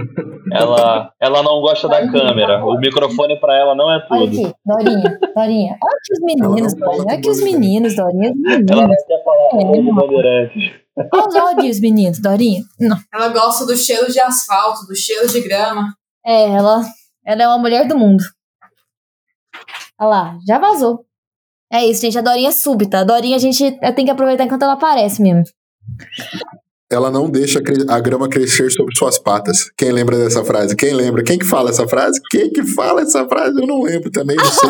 Ela, ela não gosta da câmera. O microfone pra ela não é tudo. Olha aqui, Dorinha, Dorinha. Olha aqui os meninos, Dorinha. Olha aqui os meninos, Dorinha. Ela não quer falar com é, Olha os meninos, Dorinha. Não. Ela gosta do cheiro de asfalto, do cheiro de grama. É, ela ela é uma mulher do mundo. Olha lá, já vazou. É isso, gente. A Dorinha é súbita. A Dorinha a gente tem que aproveitar enquanto ela aparece mesmo. Ela não deixa a grama crescer sobre suas patas. Quem lembra dessa frase? Quem lembra? Quem que fala essa frase? Quem que fala essa frase? Eu não lembro também, não sei.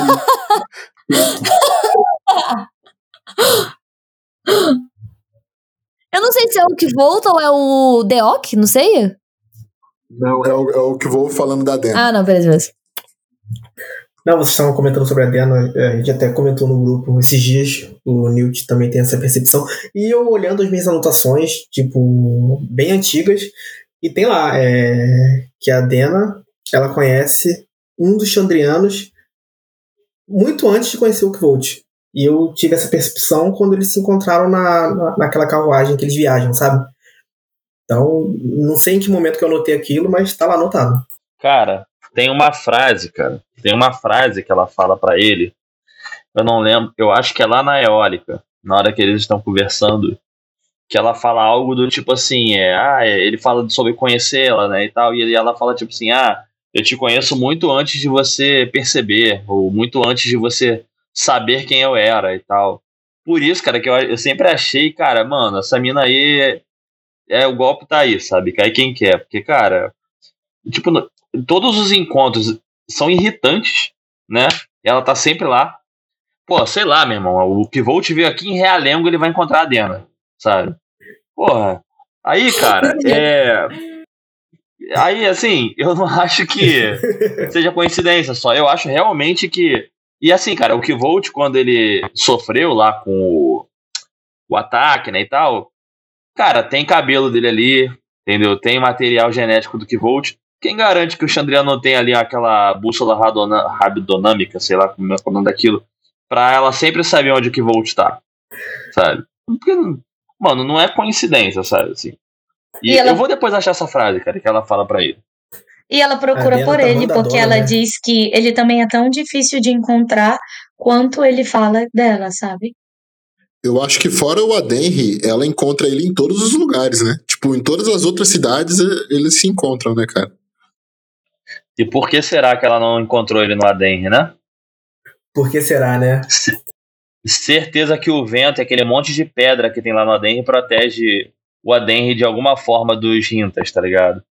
[laughs] Eu não sei se é o que volta ou é o Deok, não sei. Não, é o, é o que vou falando da Dena. Ah, não, beleza, beleza. Não, vocês estavam comentando sobre a Dena, é, a gente até comentou no grupo esses dias, o Newt também tem essa percepção. E eu olhando as minhas anotações, tipo, bem antigas, e tem lá é, que a Dena, ela conhece um dos Chandrianos muito antes de conhecer o Kvolt. E eu tive essa percepção quando eles se encontraram na, na, naquela carruagem que eles viajam, sabe? Então, não sei em que momento que eu anotei aquilo, mas tá lá anotado. Cara, tem uma frase, cara. Tem uma frase que ela fala para ele. Eu não lembro, eu acho que é lá na eólica, na hora que eles estão conversando, que ela fala algo do tipo assim, é, ah, é, ele fala sobre conhecê-la, né, e tal, e ela fala tipo assim, ah, eu te conheço muito antes de você perceber, ou muito antes de você saber quem eu era e tal. Por isso, cara, que eu, eu sempre achei, cara, mano, essa mina aí é o golpe tá aí, sabe? Cai quem quer. Porque, cara, tipo, todos os encontros são irritantes, né? Ela tá sempre lá. Pô, sei lá, meu irmão. O que vou te ver aqui em Realengo, ele vai encontrar a Dena, sabe? Porra. Aí, cara, [laughs] é. Aí, assim, eu não [laughs] acho que seja coincidência só. Eu acho realmente que. E assim, cara, o que Volt, quando ele sofreu lá com o, o ataque, né, e tal, Cara, tem cabelo dele ali, entendeu? Tem material genético do Kivolt. Quem garante que o Chandriano não tem ali aquela bússola rabidonâmica, sei lá como é o nome daquilo, pra ela sempre saber onde o Kivolt tá, sabe? Porque, mano, não é coincidência, sabe? Assim. E, e ela... eu vou depois achar essa frase, cara, que ela fala pra ele. E ela procura por tá ele, porque ela né? diz que ele também é tão difícil de encontrar quanto ele fala dela, sabe? Eu acho que fora o Adenri, ela encontra ele em todos os lugares, né? Tipo, em todas as outras cidades eles se encontram, né, cara? E por que será que ela não encontrou ele no Adenri, né? Por que será, né? Certeza que o vento e aquele monte de pedra que tem lá no Adenri protege o Adenri de alguma forma dos Rintas, tá ligado?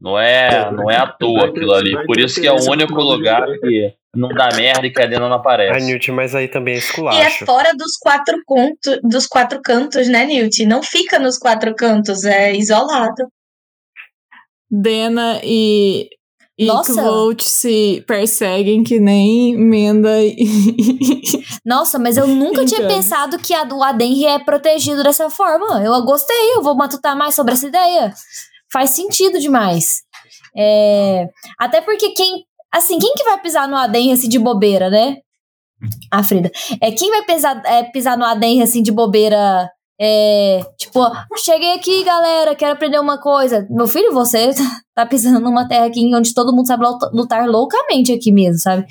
Não é, é não é à toa aquilo ali. Por isso que é o único lugar que não dá merda e que a Dena não aparece. A Newt, mas aí também é esculacho. E é fora dos quatro, conto, dos quatro cantos, né, Newt? Não fica nos quatro cantos, é isolado. Dena e e Nossa. Volt se perseguem que nem Menda e. [laughs] Nossa, mas eu nunca tinha pensado que a, o Adenri é protegido dessa forma. Eu gostei, eu vou matutar mais sobre essa ideia. Faz sentido demais. É, até porque quem Assim, quem que vai pisar no Aden assim de bobeira, né? A ah, Frida. É, quem vai pisar, é, pisar no Aden assim de bobeira? É, tipo, cheguei aqui, galera, quero aprender uma coisa. Meu filho, você [laughs] tá pisando numa terra aqui onde todo mundo sabe lutar loucamente aqui mesmo, sabe?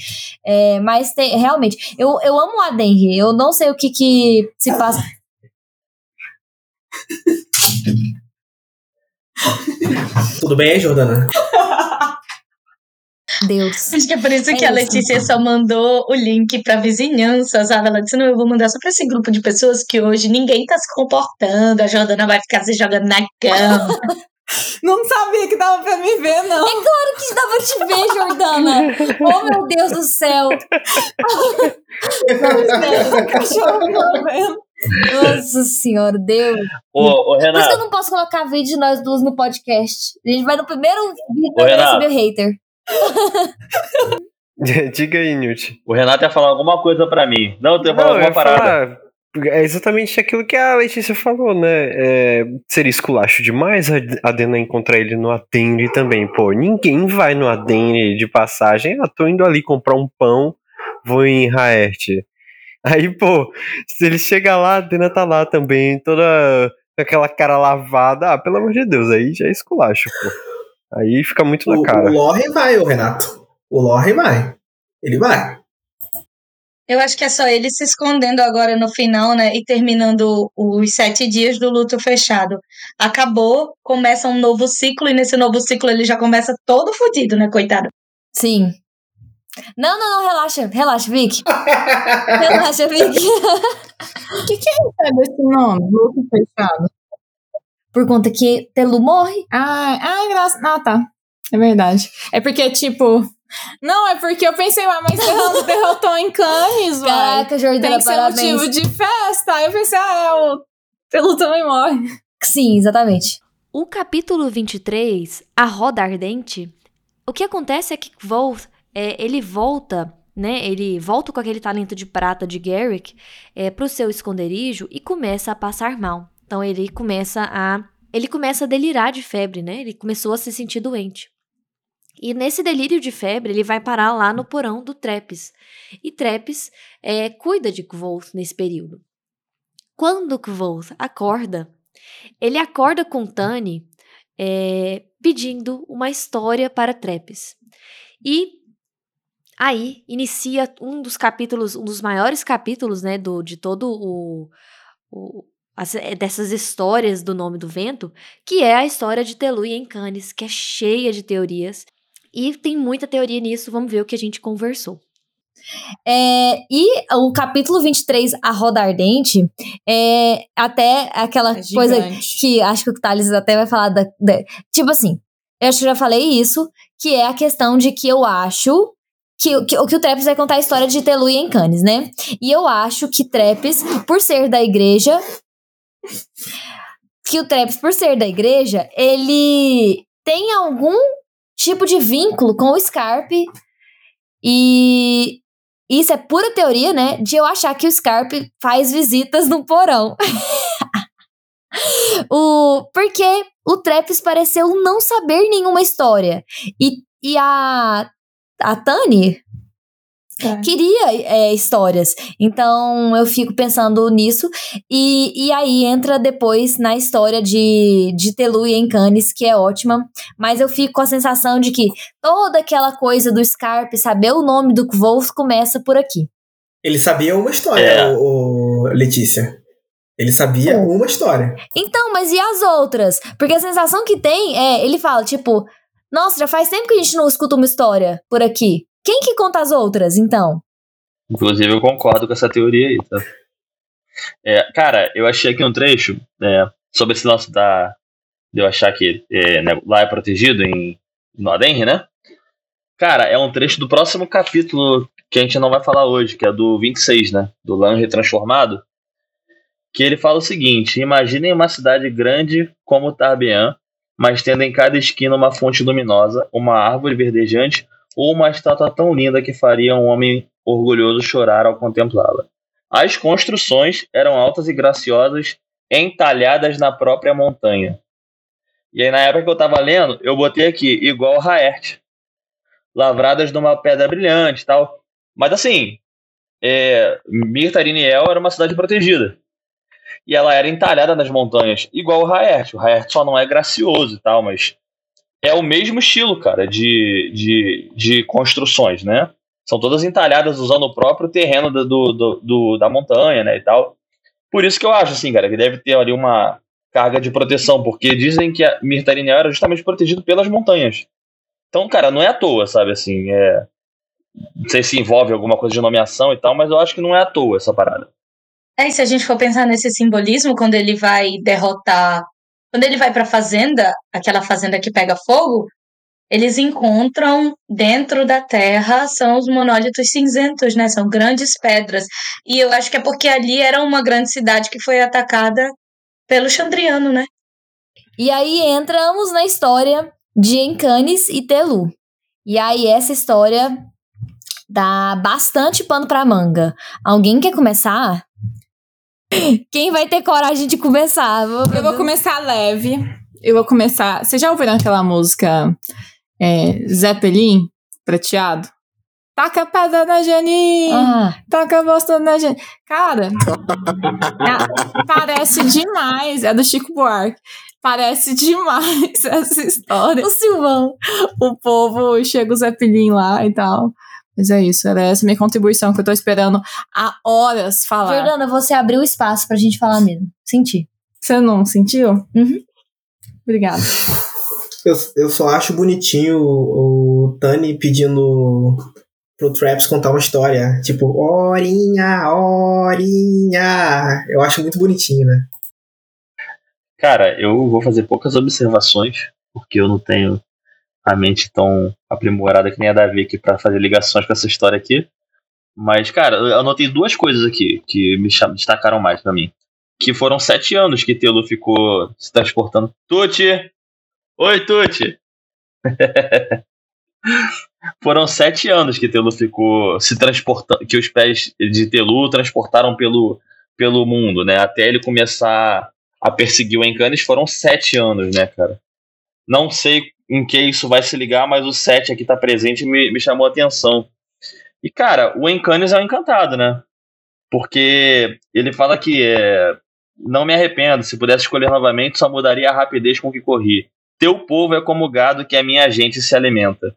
É, mas tem, realmente, eu, eu amo o Adenri. Eu não sei o que que se passa. [laughs] Tudo bem, Jordana? Deus. Acho que é por isso É que a isso. Letícia só mandou o link pra vizinhança, sabe? Ela disse, não, eu vou mandar só pra esse grupo de pessoas que hoje ninguém tá se comportando, a Jordana vai ficar se jogando na cama. [laughs] Não sabia que dava pra me ver, não. que dá pra te ver, Jordana. Oh, meu Deus do céu. [laughs] O cachorro não vendo. Nossa senhora, Deus. Ô, ô Por isso que eu Renato, não posso colocar vídeo de nós duas no podcast. A gente vai no primeiro vídeo Ô, Renato. receber hater. [laughs] Diga aí, Newt. o Renato ia falar alguma coisa pra mim. Não, tu ia falar Não, alguma ia parada. falar, é exatamente aquilo que a Letícia falou, né? É, seria esculacho demais a a Dena encontrar ele no Atene também. Pô, ninguém vai no Atene de passagem. Ah, tô indo ali comprar um pão, vou em Raert. Aí, pô, se ele chega lá, a Dena tá lá também, toda com aquela cara lavada. Ah, pelo amor de Deus, aí já é esculacho, pô. Aí fica muito na O, cara. o Lorre vai, ô Renato. O Lorre vai. Ele vai. Eu acho que é só ele se escondendo agora no final, né? E terminando os sete dias do luto fechado. Acabou, começa um novo ciclo, e nesse novo ciclo ele já começa todo fodido, né, coitado? Sim. Não, não, não, relaxa. Relaxa, Vic. [laughs] Relaxa, Vic. O que, que é desse nome? Luto fechado. Por conta que Telu morre. Ah, ah, graça. Ah, tá. É verdade. É porque, tipo. Não, é porque eu pensei, ah, mas derro- [laughs] derrotou em Cannes, vai. Caraca, Tem Jordana, que ser parabéns. motivo de festa. Aí eu pensei, ah, é o Telu também morre. Sim, exatamente. O capítulo 23, A Roda Ardente, o que acontece é que Volt, é, ele volta, né? Ele volta com aquele talento de prata de Garrick é, pro seu esconderijo e começa a passar mal. Então ele começa a ele começa a delirar de febre, né? Ele começou a se sentir doente. E nesse delírio de febre, ele vai parar lá no porão do Trepes. E Trepes é, cuida de Kvolt nesse período. Quando Kvolt acorda, ele acorda com Tani é, pedindo uma história para Trepes. E aí inicia um dos capítulos, um dos maiores capítulos, né, do, de todo o, o as- é, dessas histórias do nome do vento, que é a história de Telu e Encanes, que é cheia de teorias. E tem muita teoria nisso, vamos ver o que a gente conversou. É, e o capítulo 23, A Roda Ardente, é até aquela É coisa que acho que o Thales até vai falar da, da- Tipo assim, eu acho que eu já falei isso, que é a questão de que eu acho que, que, que o Trepes vai contar a história de Telu e Encanes, né? E eu acho que Trepes, por ser da igreja. Que o Trepes, por ser da igreja, ele tem algum tipo de vínculo com o Scarpe. E isso é pura teoria, né? De eu achar que o Scarpe faz visitas no porão. [laughs] o, porque o Trepes pareceu não saber nenhuma história. E, e a, a Tani É. queria é, histórias. Então eu fico pensando nisso. E, e aí entra depois na história de, de Telu e Encanes, que é ótima. Mas eu fico com a sensação de que toda aquela coisa do Scarpe, saber o nome do Kvolf, começa por aqui. Ele sabia uma história, É. o, o Letícia. Ele sabia Sim. uma história. Então, mas e as outras? Porque a sensação que tem é, ele fala, tipo, nossa, já faz tempo que a gente não escuta uma história por aqui. Quem que conta as outras, então? Inclusive, eu concordo com essa teoria aí, tá? É, cara, eu achei aqui um trecho é, sobre esse lance da. de eu achar que é, né, lá é protegido em no né? Cara, é um trecho do próximo capítulo que a gente não vai falar hoje, que é do 26, né? Do Lange transformado. Que ele fala o seguinte: imaginem uma cidade grande como Tarbean, mas tendo em cada esquina uma fonte luminosa, uma árvore verdejante ou uma estátua tão linda que faria um homem orgulhoso chorar ao contemplá-la. As construções eram altas e graciosas, entalhadas na própria montanha. E aí, na época que eu tava lendo, eu botei aqui, igual Raert. Lavradas numa pedra brilhante tal. Mas assim, é, Mirtariniel era uma cidade protegida. E ela era entalhada nas montanhas, igual o Raert. O Raert só não é gracioso e tal, mas é o mesmo estilo, cara, de, de, de construções, né? São todas entalhadas usando o próprio terreno do, do, do, da montanha, né, e tal. Por isso que eu acho, assim, cara, que deve ter ali uma carga de proteção, porque dizem que a Mirtarinel era justamente protegido pelas montanhas. Então, cara, não é à toa, sabe, assim, é... Não sei se envolve alguma coisa de nomeação e tal, mas eu acho que não é à toa essa parada. É, e se a gente for pensar nesse simbolismo, quando ele vai derrotar. Quando ele vai pra fazenda, aquela fazenda que pega fogo, eles encontram dentro da terra são os monólitos cinzentos, né? São grandes pedras. E eu acho que é porque ali era uma grande cidade que foi atacada pelo Chandriano, né? E aí entramos na história de Encanes e Telu. E aí essa história dá bastante pano pra manga. Alguém quer começar? [clears throat] Quem vai ter coragem de começar? Eu vou começar leve. Eu vou começar. Vocês já ouviram aquela música é, Zeppelin, prateado? Taca a pedra na Jani! Ah, Taca a bosta na Jani. Cara, [laughs] é- parece demais. É do Chico Buarque. Parece demais [laughs] essa história. o Silvão. O povo chega o Zeppelin lá e tal. Mas é isso, era essa minha contribuição que eu tô esperando há horas falar. Jordana, você abriu espaço pra gente falar mesmo. Senti. Você não sentiu? Uhum. Obrigada. Eu, eu só acho bonitinho o, o Tani pedindo pro Traps contar uma história. Tipo, horinha, horinha. Eu acho muito bonitinho, né? Cara, eu vou fazer poucas observações, porque eu não tenho a mente tão aprimorada que nem a Davi aqui pra fazer ligações com essa história aqui. Mas, cara, eu anotei duas coisas aqui que me destacaram mais pra mim. Que foram sete anos que Telu ficou se transportando. Tuti! Oi, Tuti! [laughs] foram sete anos que Telu ficou se transportando. Que os pés de Telu transportaram pelo, pelo mundo, né? Até ele começar a perseguir o Encanes foram sete anos, né, cara? Não sei em que isso vai se ligar, mas o 7 aqui tá presente e me, me chamou a atenção. E, cara, o Encanes é um encantado, né? Porque ele fala que é, não me arrependo, se pudesse escolher novamente, só mudaria a rapidez com que corri. Teu povo é como o gado que a minha gente se alimenta.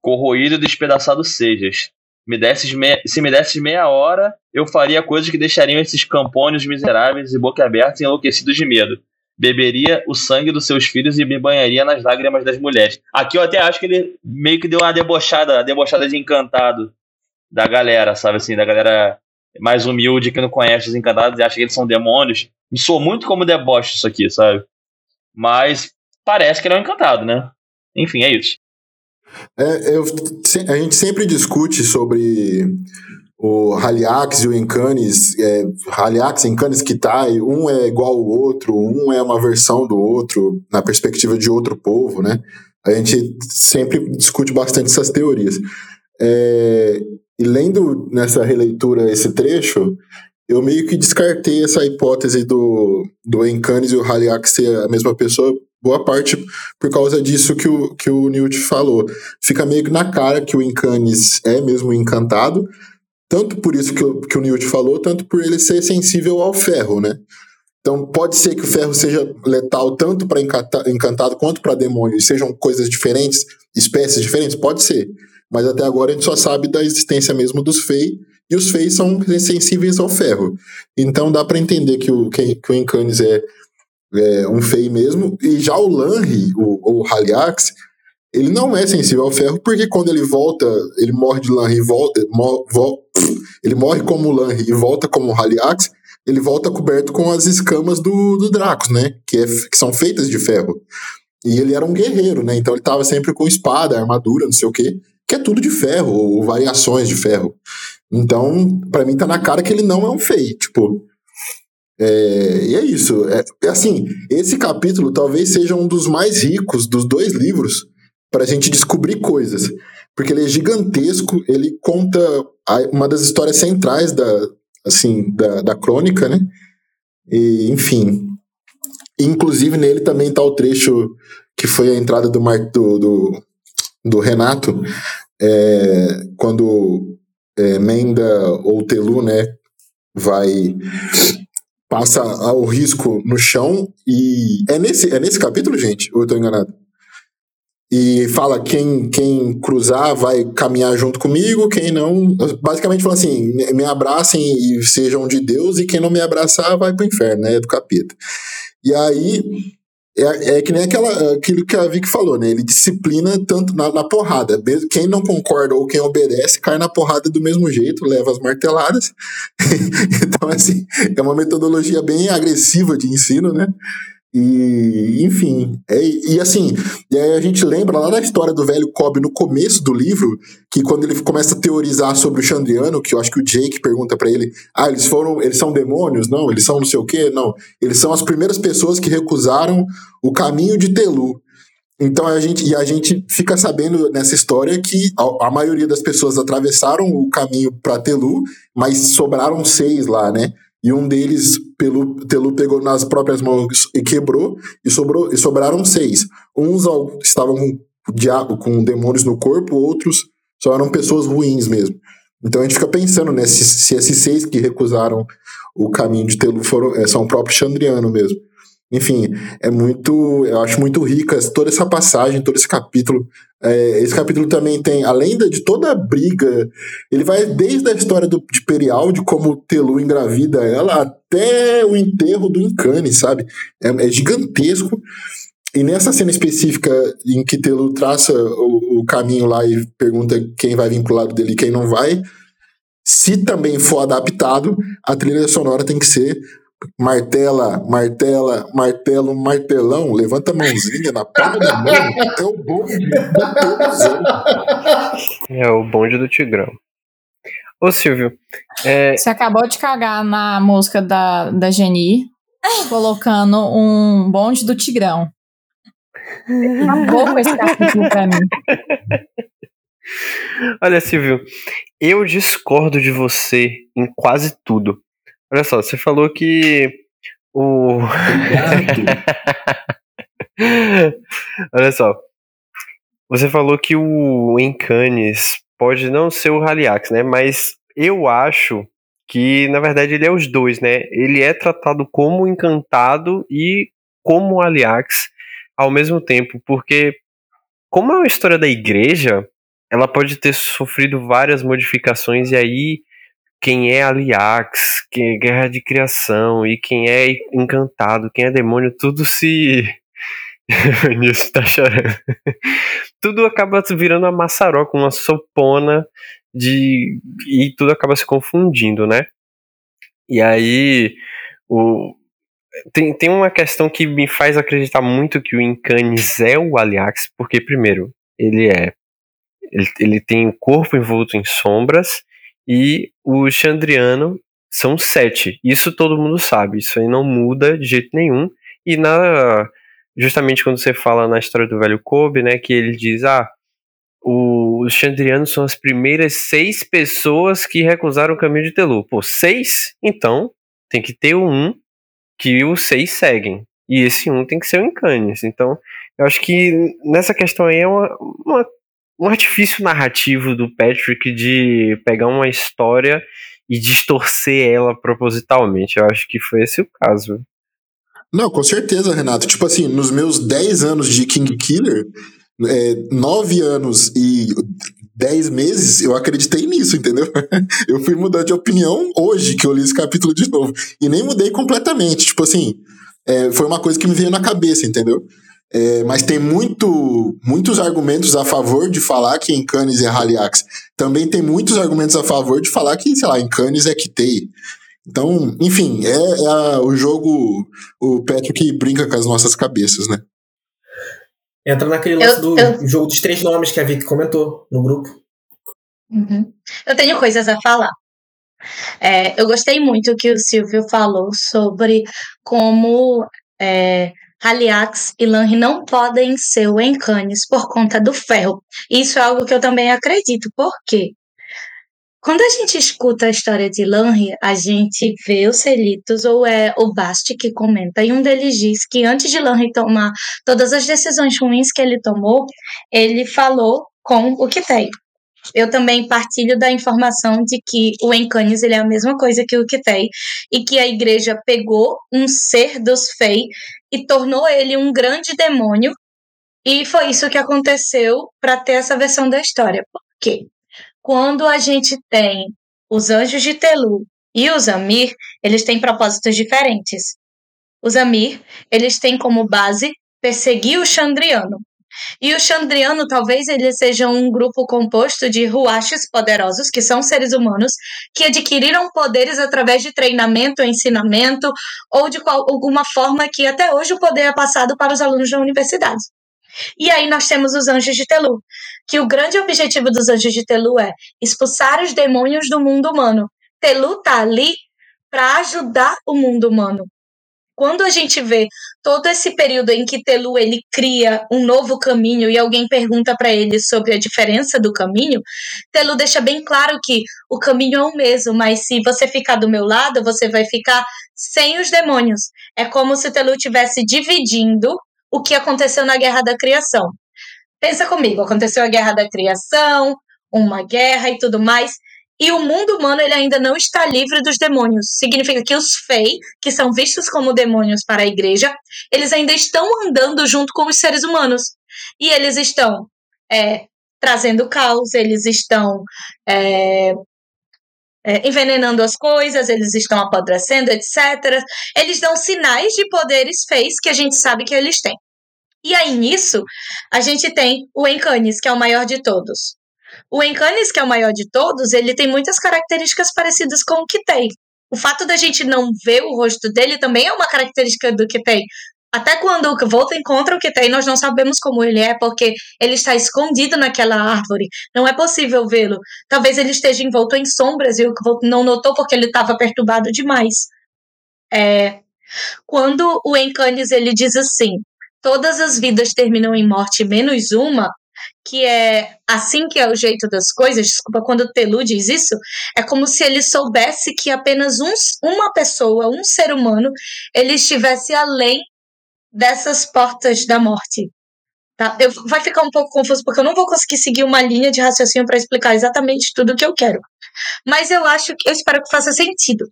Corroído e despedaçado sejas. Me desses me- se me desses meia hora, eu faria coisas que deixariam esses campônios miseráveis e boquiabertos enlouquecidos de medo beberia o sangue dos seus filhos e me banharia nas lágrimas das mulheres. Aqui eu até acho que ele meio que deu uma debochada, uma debochada de encantado da galera, sabe assim, da galera mais humilde que não conhece os encantados e acha que eles são demônios. Me soou muito como deboche isso aqui, sabe? Mas parece que ele é um encantado, né? Enfim, é isso. É, eu- a gente sempre discute sobre o Haliax e o Encanes, é, Haliax, Encanes, Kitai, um é igual ao outro, um é uma versão do outro, na perspectiva de outro povo, né? A gente sempre discute bastante essas teorias. É, e lendo nessa releitura esse trecho, eu meio que descartei essa hipótese do, do Encanes e o Haliax ser a mesma pessoa, boa parte por causa disso que o, que o Newt falou. Fica meio que na cara que o Encanes é mesmo encantado, tanto por isso que o, que o Newt falou, tanto por ele ser sensível ao ferro, né? Então pode ser que o ferro seja letal tanto para encantado quanto para demônio, e sejam coisas diferentes, espécies diferentes, pode ser. Mas até agora a gente só sabe da existência mesmo dos Fey, e os Fey são sensíveis ao ferro. Então dá para entender que o, que, que o Encanes é, é um Fey mesmo, e já o Lanri, o, o Haliax, ele não é sensível ao ferro, porque quando ele volta, ele morre de Lanri e volta. mo- vo- ele morre como Lanri e volta como Haliax, ele volta coberto com as escamas do, do Dracos, né? Que, é, que são feitas de ferro. E ele era um guerreiro, né? Então ele tava sempre com espada, armadura, não sei o quê, que é tudo de ferro, ou variações de ferro. Então, pra mim tá na cara que ele não é um fei, tipo. É, e é isso. É assim, esse capítulo talvez seja um dos mais ricos dos dois livros pra gente descobrir coisas. Porque ele é gigantesco, ele conta a- uma das histórias centrais da, assim, da, da crônica, né? E, enfim. Inclusive nele também tá o trecho que foi a entrada do, Mar, do, do, do Renato, é, quando é, Menda ou Telu, né, vai passa o risco no chão e é nesse é nesse capítulo, gente, ou eu tô enganado? E fala quem quem cruzar vai caminhar junto comigo, quem não, basicamente fala assim, me- abracem e sejam de Deus e quem não me abraçar vai pro inferno, né, do capeta. E aí é, é que nem aquela, aquilo que a Vicky falou, né? Ele disciplina tanto na, na, porrada. Quem não concorda ou quem obedece cai na porrada do mesmo jeito, leva as marteladas. [laughs] então, assim, é uma metodologia bem agressiva de ensino, né? E, enfim, é, e assim, e aí a gente lembra lá da história do velho Cobb no começo do livro, que quando ele começa a teorizar sobre o Chandriano, que eu acho que o Jake pergunta para ele: ah, eles foram, eles são demônios? Não, eles são não sei o quê? Não, eles são as primeiras pessoas que recusaram o caminho de Telu. Então a gente, e a gente fica sabendo nessa história que a, a maioria das pessoas atravessaram o caminho para Telu, mas sobraram seis lá, né? E um deles pelo Telu pegou nas próprias mãos e quebrou, e, sobrou, e sobraram seis. Uns estavam com diabo, com demônios no corpo, outros só eram pessoas ruins mesmo. Então a gente fica pensando né, se, se esses seis que recusaram o caminho de Telu foram, é, são o próprio Chandriano mesmo. Enfim, é muito. Eu acho muito rica toda essa passagem, todo esse capítulo. É, esse capítulo também tem, além de toda a briga, ele vai desde a história do, de Perial, de como Telu engravida ela, até o enterro do Incane, sabe? É, é gigantesco. E nessa cena específica em que Telu traça o, o, caminho lá e pergunta quem vai vir pro lado dele e quem não vai, se também for adaptado, a trilha sonora tem que ser martela, martela, martelo, martelão, levanta a mãozinha na palma da mão, é o bonde do É o bonde do Tigrão. Ô Silvio, é... você acabou de cagar na música da, da Geni, colocando um bonde do Tigrão. Acabou com esse capítulo pra mim. Olha, Silvio, eu discordo de você em quase tudo. Olha só, você falou que o. [laughs] Olha só. Você falou que o Encanes pode não ser o Haliax, né? Mas eu acho que, na verdade, ele é os dois, né? Ele é tratado como encantado e como Haliax ao mesmo tempo, porque como é uma história da igreja, ela pode ter sofrido várias modificações e aí quem é Aliax, quem é Guerra de Criação e quem é Encantado, quem é demônio, tudo se. [laughs] Nisso tá chorando. tudo acaba virando uma maçaroca, uma sopona de. E tudo acaba se confundindo, né? E aí. O... Tem, tem uma questão que me faz acreditar muito que o Incanis é o Aliax, porque, primeiro, ele é. Ele, ele tem o corpo envolto em sombras e o Chandriano são sete. Isso todo mundo sabe, isso aí não muda de jeito nenhum. E na justamente quando você fala na história do velho Kobe, né, que ele diz, ah, os Chandrianos são as primeiras seis pessoas que recusaram o caminho de Telu. Pô, seis? Então, tem que ter um que os seis seguem. E esse um tem que ser o Encanes. Então, eu acho que nessa questão aí é uma, uma um artifício narrativo do Patrick de pegar uma história e distorcer ela propositalmente. Eu acho que foi esse o caso. Não, com certeza, Renato. Tipo assim, nos meus 10 anos de King Killer, é, 9 anos e 10 meses, eu acreditei nisso, entendeu? [laughs] eu fui mudar de opinião hoje que eu li esse capítulo de novo. E nem mudei completamente. Tipo assim, é, foi uma coisa que me veio na cabeça, entendeu? É, mas tem muito, muitos argumentos a favor de falar que em Cannes é Haliax. Também tem muitos argumentos a favor de falar que, sei lá, em Cannes é Kitei. Então, enfim, é, é a, o jogo, o Patrick brinca com as nossas cabeças, né? Entra naquele lance do eu... jogo dos três nomes que a Vicky comentou no grupo. Uhum. Eu tenho coisas a falar. É, eu gostei muito que o Silvio falou sobre como é, Haliax e Lanri não podem ser o Encanes por conta do ferro. Isso é algo que eu também acredito. Por quê? Quando a gente escuta a história de Lanri, a gente vê os Celitos ou é o Basti que comenta, e um deles diz que antes de Lanri tomar todas as decisões ruins que ele tomou, ele falou com o que tem eu também partilho da informação de que o Encanis ele é a mesma coisa que o Kitei e que a igreja pegou um ser dos Fei e tornou ele um grande demônio e foi isso que aconteceu para ter essa versão da história. Por quê? Quando a gente tem os anjos de Telu e os Amir, eles têm propósitos diferentes. Os Amir, eles têm como base perseguir o Chandriano. E o Chandriano talvez ele seja um grupo composto de ruaches poderosos, que são seres humanos, que adquiriram poderes através de treinamento, ensinamento, ou de qual, alguma forma que até hoje o poder é passado para os alunos da universidade. E aí nós temos os anjos de Telu, que o grande objetivo dos anjos de Telu é expulsar os demônios do mundo humano. Telu tá ali para ajudar o mundo humano. Quando a gente vê todo esse período em que Telu ele cria um novo caminho e alguém pergunta para ele sobre a diferença do caminho, Telu deixa bem claro que o caminho é o mesmo, mas se você ficar do meu lado, você vai ficar sem os demônios. É como se Telu estivesse dividindo o que aconteceu na Guerra da Criação. Pensa comigo, aconteceu a Guerra da Criação, uma guerra e tudo mais, e o mundo humano ele ainda não está livre dos demônios. Significa que os Fey, que são vistos como demônios para a igreja, eles ainda estão andando junto com os seres humanos. E eles estão é, trazendo caos, eles estão é, é, envenenando as coisas, eles estão apodrecendo, etc. Eles dão sinais de poderes Feys que a gente sabe que eles têm. E aí nisso, a gente tem o Encanis, que é o maior de todos. O Encanis, que é o maior de todos, ele tem muitas características parecidas com o Kitei. O fato da gente não ver o rosto dele também é uma característica do Kitei. Até quando o Volta encontra o Kitei, nós não sabemos como ele é, porque ele está escondido naquela árvore. Não é possível vê-lo. Talvez ele esteja envolto em sombras e o Volta não notou porque ele estava perturbado demais. É, quando o Encanis ele diz assim: todas as vidas terminam em morte menos uma, que é assim que é o jeito das coisas, desculpa, quando o Telu diz isso, é como se ele soubesse que apenas um, uma pessoa, um ser humano, ele estivesse além dessas portas da morte. Tá? Eu, vai ficar um pouco confuso porque eu não vou conseguir seguir uma linha de raciocínio para explicar exatamente tudo o que eu quero. Mas eu acho que eu espero que faça sentido.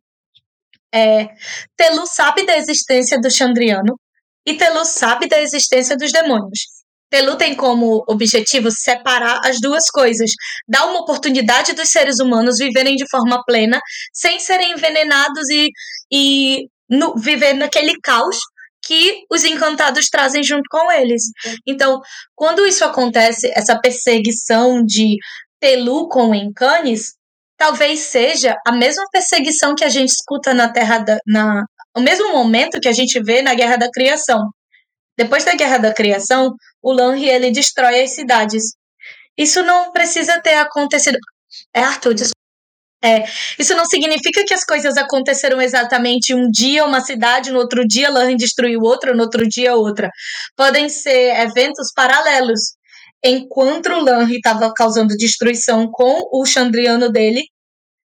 É, Telu sabe da existência do Chandriano, e Telu sabe da existência dos demônios. Telu tem como objetivo separar as duas coisas, dar uma oportunidade dos seres humanos viverem de forma plena, sem serem envenenados e, e no, viver naquele caos que os encantados trazem junto com eles. Então, quando isso acontece, essa perseguição de Telu com Encanes, talvez seja a mesma perseguição que a gente escuta na Terra da, na, o mesmo momento que a gente vê na Guerra da Criação. Depois da Guerra da Criação, o Lanri ele destrói as cidades. Isso não precisa ter acontecido. É Arthur, desculpa. É, isso não significa que as coisas aconteceram exatamente um dia uma cidade, no outro dia Lanri destruiu outra, no outro dia outra. Podem ser eventos paralelos. Enquanto o Lanri estava causando destruição com o Chandriano dele,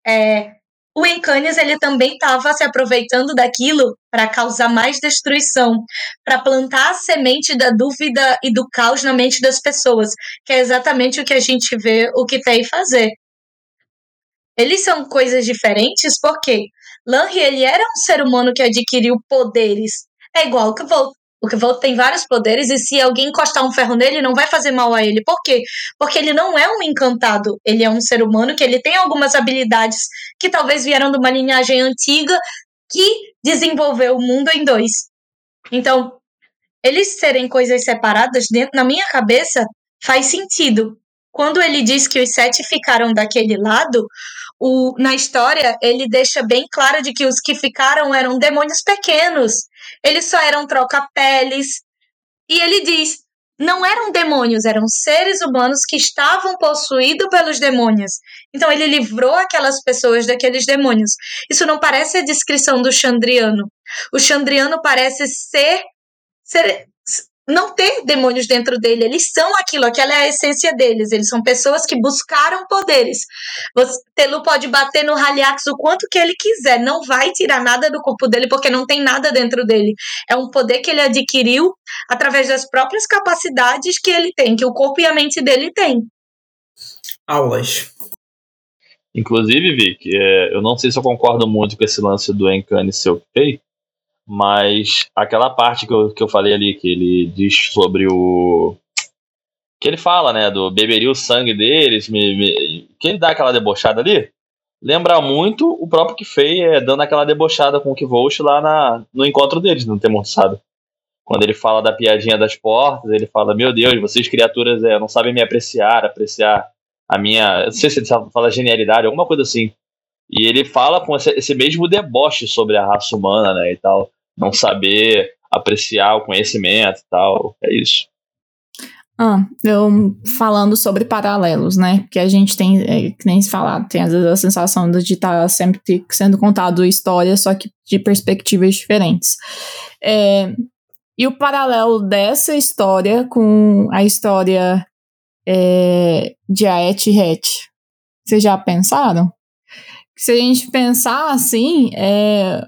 é, o Encanes ele também estava se aproveitando daquilo para causar mais destruição, para plantar a semente da dúvida e do caos na mente das pessoas, que é exatamente o que a gente vê o que tem fazer. Eles são coisas diferentes porque Lanri ele era um ser humano que adquiriu poderes. É igual que Volt. O Volt tem vários poderes e se alguém encostar um ferro nele, não vai fazer mal a ele. Por quê? Porque ele não é um encantado. Ele é um ser humano que ele tem algumas habilidades que talvez vieram de uma linhagem antiga que desenvolveu o mundo em dois. Então, eles serem coisas separadas, dentro na minha cabeça, faz sentido. Quando ele diz que os sete ficaram daquele lado, o, na história ele deixa bem claro de que os que ficaram eram demônios pequenos. Eles só eram troca-peles. E ele diz: não eram demônios, eram seres humanos que estavam possuídos pelos demônios. Então ele livrou aquelas pessoas daqueles demônios. Isso não parece a descrição do Chandriano. O Chandriano parece ser, ser não ter demônios dentro dele, eles são aquilo, aquela é a essência deles, eles são pessoas que buscaram poderes. Você, Telu pode bater no Haliax o quanto que ele quiser, não vai tirar nada do corpo dele porque não tem nada dentro dele. É um poder que ele adquiriu através das próprias capacidades que ele tem, que o corpo e a mente dele têm. Aulas. Inclusive, Vic, é, eu não sei se eu concordo muito com esse lance do Encane ser ok, mas aquela parte que eu, que eu falei ali, que ele diz sobre o. Que ele fala, né? Do beberia o sangue deles, me, me, que ele dá aquela debochada ali. Lembra muito o próprio que fez é, dando aquela debochada com o Kivolt lá na, no encontro deles, no Temor quando ele fala da piadinha das portas, ele fala: Meu Deus, vocês criaturas é, não sabem me apreciar, apreciar a minha. Não sei se ele fala genialidade, alguma coisa assim. E ele fala com esse, esse mesmo deboche sobre a raça humana, né? E tal. Não saber apreciar o conhecimento e tal. É isso. Ah, eu falando sobre paralelos, né? Que a gente tem, é, que nem se falar, tem às vezes a sensação de estar tá sempre sendo contado história, só que de perspectivas diferentes. É, e o paralelo dessa história com a história é, de Aet e Het. Vocês já pensaram? Se a gente pensar assim, é,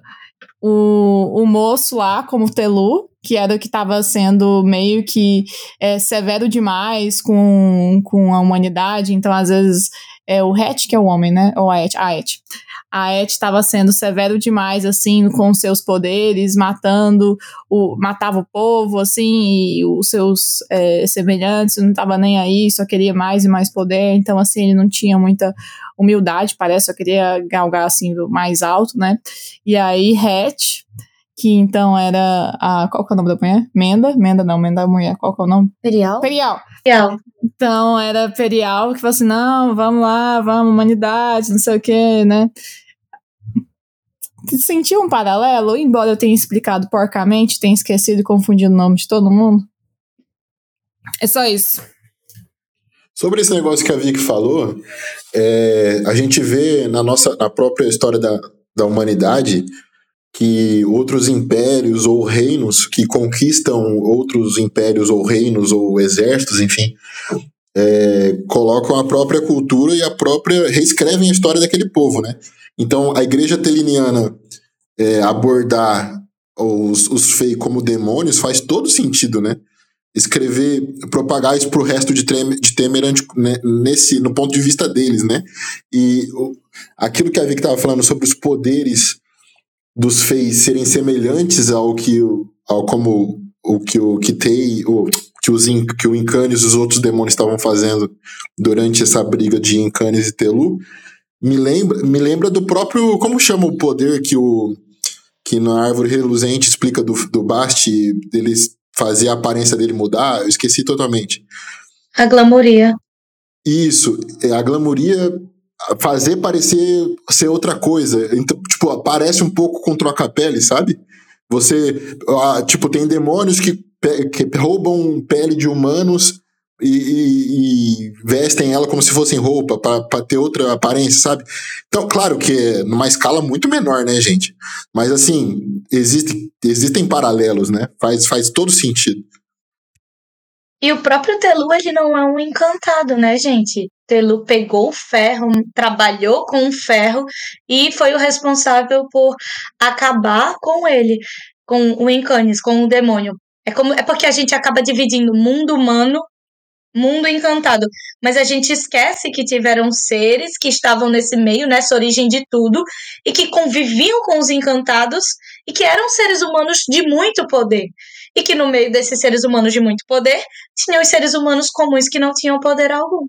o, o moço lá, como Telu, que era o que estava sendo meio que é, severo demais com, com a humanidade, então às vezes é o Het que é o homem, né? Ou a Et, a Et a Et estava sendo severo demais, assim, com seus poderes, matando, o, matava o povo, assim, e os seus é, semelhantes, não estava nem aí, só queria mais e mais poder, então, assim, ele não tinha muita humildade, parece, só queria galgar, assim, mais alto, né? E aí, Het, que então era a. Qual que é o nome da mulher? Menda? Menda não, Menda é mulher. Qual que é o nome? Perial? Perial. Perial. Então era Perial que falou assim: não, vamos lá, vamos, humanidade, não sei o quê, né? sentiu um paralelo, embora eu tenha explicado porcamente, tenha esquecido e confundido o nome de todo mundo? É só isso. Sobre esse negócio que a Vicky falou, é, a gente vê na nossa na própria história da, da humanidade que outros impérios ou reinos que conquistam outros impérios ou reinos ou exércitos, enfim, é, colocam a própria cultura e a própria reescrevem a história daquele povo, né? Então, a igreja teliniana é, abordar os, os fei como demônios faz todo sentido, né? Escrever, propagar isso pro resto de, Temer, de Temer né, nesse, no ponto de vista deles, né? E o, aquilo que a Vic estava falando sobre os poderes dos feis serem semelhantes ao que ao como o que o Kitei, o que os que o Incanis e os outros demônios estavam fazendo durante essa briga de Incanis e Telu, me lembra, me lembra do próprio. Como chama o poder que o. Que na árvore reluzente explica do, do Basti, dele fazer a aparência dele mudar? Eu esqueci totalmente. A glamoria. Isso, é, a glamoria fazer parecer ser outra coisa. Então, tipo, parece um pouco com troca-pele, sabe? Você, tipo, tem demônios que, que roubam pele de humanos e, e, e, vestem ela como se fossem roupa para ter outra aparência, sabe? Então, claro que é numa escala muito menor, né, gente? Mas assim, existe, existem paralelos, né? Faz, faz todo sentido. E o próprio Telu, ele não é um encantado, né, gente? Telu pegou o ferro, trabalhou com o ferro e foi o responsável por acabar com ele, com o Encanis, com o demônio. É, como, é porque a gente acaba dividindo mundo humano mundo encantado. Mas a gente esquece que tiveram seres que estavam nesse meio, nessa origem de tudo, e que conviviam com os encantados e que eram seres humanos de muito poder. E que no meio desses seres humanos de muito poder, tinham os seres humanos comuns que não tinham poder algum.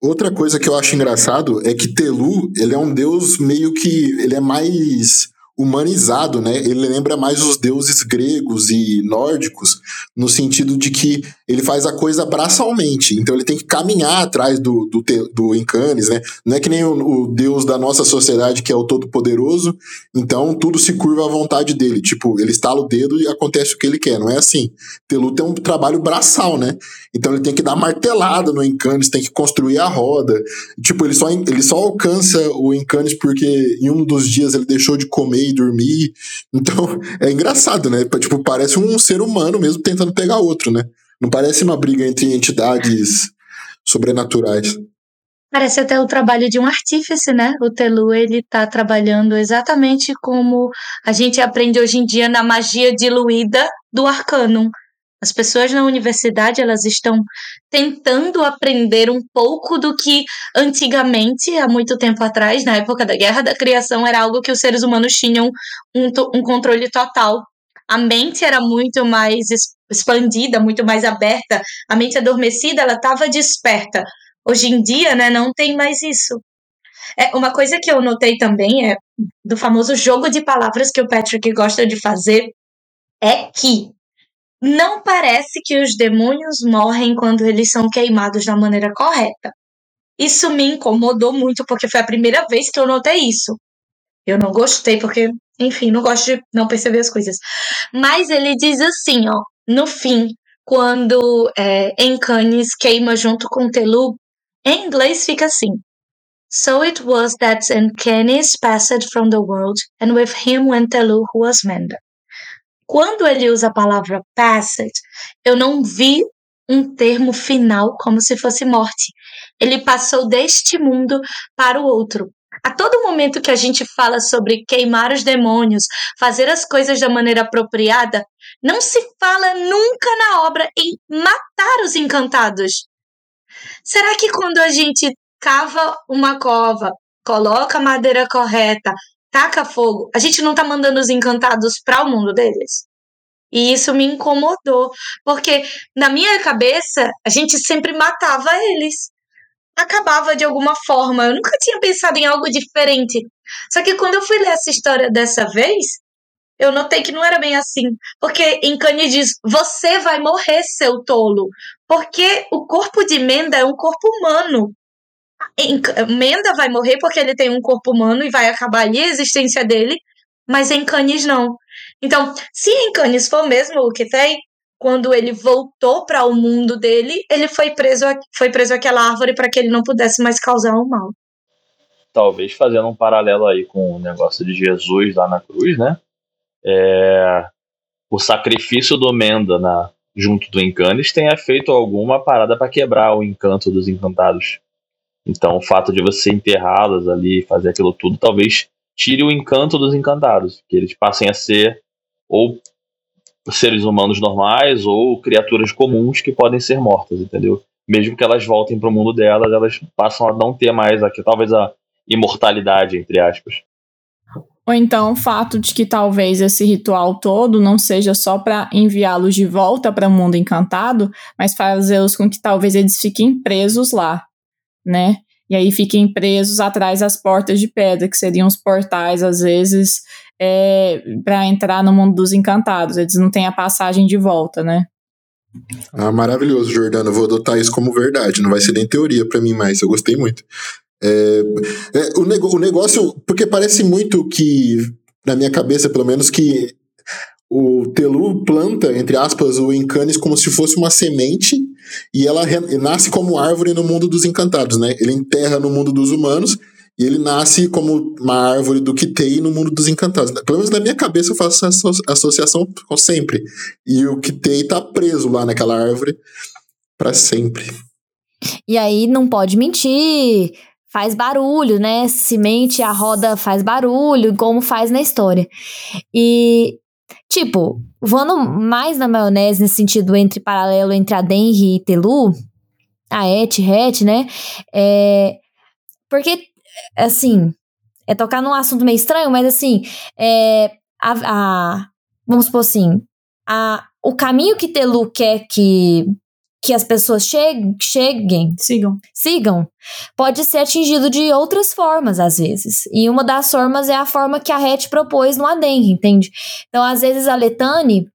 Outra coisa que eu acho engraçado é que Telu, ele é um deus meio que. Ele é mais humanizado, né? Ele lembra mais os deuses gregos e nórdicos, no sentido de que ele faz a coisa braçalmente, então ele tem que caminhar atrás do, do, do Encanes, né? Não é que nem o, o deus da nossa sociedade, que é o Todo-Poderoso, então tudo se curva à vontade dele, tipo, ele estala o dedo e acontece o que ele quer, não é assim. Telu tem um trabalho braçal, né? Então ele tem que dar martelada no Encanes, tem que construir a roda, tipo, ele só, ele só alcança o Encanes porque em um dos dias ele deixou de comer dormir. Então, é engraçado, né? Tipo, parece um ser humano mesmo tentando pegar outro, né? Não parece uma briga entre entidades sobrenaturais. Parece até o trabalho de um artífice, né? O Telu, ele está trabalhando exatamente como a gente aprende hoje em dia na magia diluída do Arcanum. As pessoas na universidade elas estão tentando aprender um pouco do que antigamente, há muito tempo atrás, na época da Guerra da Criação, era algo que os seres humanos tinham um, um controle total. A mente era muito mais expandida, muito mais aberta. A mente adormecida, ela estava desperta. Hoje em dia, né, não tem mais isso. É, uma coisa que eu notei também é do famoso jogo de palavras que o Patrick gosta de fazer é que não parece que os demônios morrem quando eles são queimados da maneira correta. Isso me incomodou muito porque foi a primeira vez que eu notei isso. Eu não gostei porque, enfim, não gosto de não perceber as coisas. Mas ele diz assim, ó, no fim, quando é, Encanes queima junto com Telu, em inglês fica assim: So it was that Encanes passed from the world, and with him went Telu who was Menda. Quando ele usa a palavra passed, eu não vi um termo final como se fosse morte. Ele passou deste mundo para o outro. A todo momento que a gente fala sobre queimar os demônios, fazer as coisas da maneira apropriada, não se fala nunca na obra em matar os encantados. Será que quando a gente cava uma cova, coloca a madeira correta, taca fogo, a gente não tá mandando os encantados para o mundo deles? E isso me incomodou, porque na minha cabeça a gente sempre matava eles. Acabava de alguma forma. Eu nunca tinha pensado em algo diferente. Só que quando eu fui ler essa história dessa vez, eu notei que não era bem assim. Porque em Kanye diz: Você vai morrer, seu tolo. Porque o corpo de Menda é um corpo humano. Menda vai morrer porque ele tem um corpo humano e vai acabar ali a existência dele, mas em Canis não. Então, se em Canis for mesmo o que tem, quando ele voltou para o mundo dele, ele foi preso, foi preso àquela árvore para que ele não pudesse mais causar o um mal. Talvez fazendo um paralelo aí com o negócio de Jesus lá na cruz, né? É, o sacrifício do Menda na, junto do Encanes tenha feito alguma parada para quebrar o encanto dos encantados. Então, o fato de você enterrá-los ali, fazer aquilo tudo, talvez tire o encanto dos encantados, que eles passem a ser ou seres humanos normais ou criaturas comuns que podem ser mortas, entendeu? Mesmo que elas voltem para o mundo delas, elas passam a não ter mais aqui, talvez a imortalidade, entre aspas. Ou então o fato de que talvez esse ritual todo não seja só para enviá-los de volta para o mundo encantado, mas fazê-los com que talvez eles fiquem presos lá, né? E aí fiquem presos atrás das portas de pedra, que seriam os portais, às vezes, é, para entrar no mundo dos encantados. Eles não têm a passagem de volta, né? Ah, maravilhoso, Jordana. Vou adotar isso como verdade. Não vai ser nem teoria para mim mais. Eu gostei muito. É, é, o, nego, o negócio, porque parece muito que, na minha cabeça pelo menos, que o Telu planta, entre aspas, o Encanes como se fosse uma semente e ela nasce como árvore no mundo dos encantados, né? Ele enterra no mundo dos humanos e ele nasce como uma árvore do Kitei no mundo dos encantados. Pelo menos na minha cabeça eu faço essa associação sempre. E o Kitei tá preso lá naquela árvore para sempre. E aí não pode mentir, faz barulho, né? Semente, a roda faz barulho, como faz na história. E, tipo, vando mais na maionese nesse sentido entre paralelo entre a Denri e Telu, a Et, Het, né? É, porque assim, é tocar num assunto meio estranho, mas assim, é, a, a, vamos supor assim, a, o caminho que Telu quer que, que as pessoas cheguem, cheguem, sigam, sigam, pode ser atingido de outras formas, às vezes. E uma das formas é a forma que a Het propôs no Aden, entende? Então, às vezes, a Letane,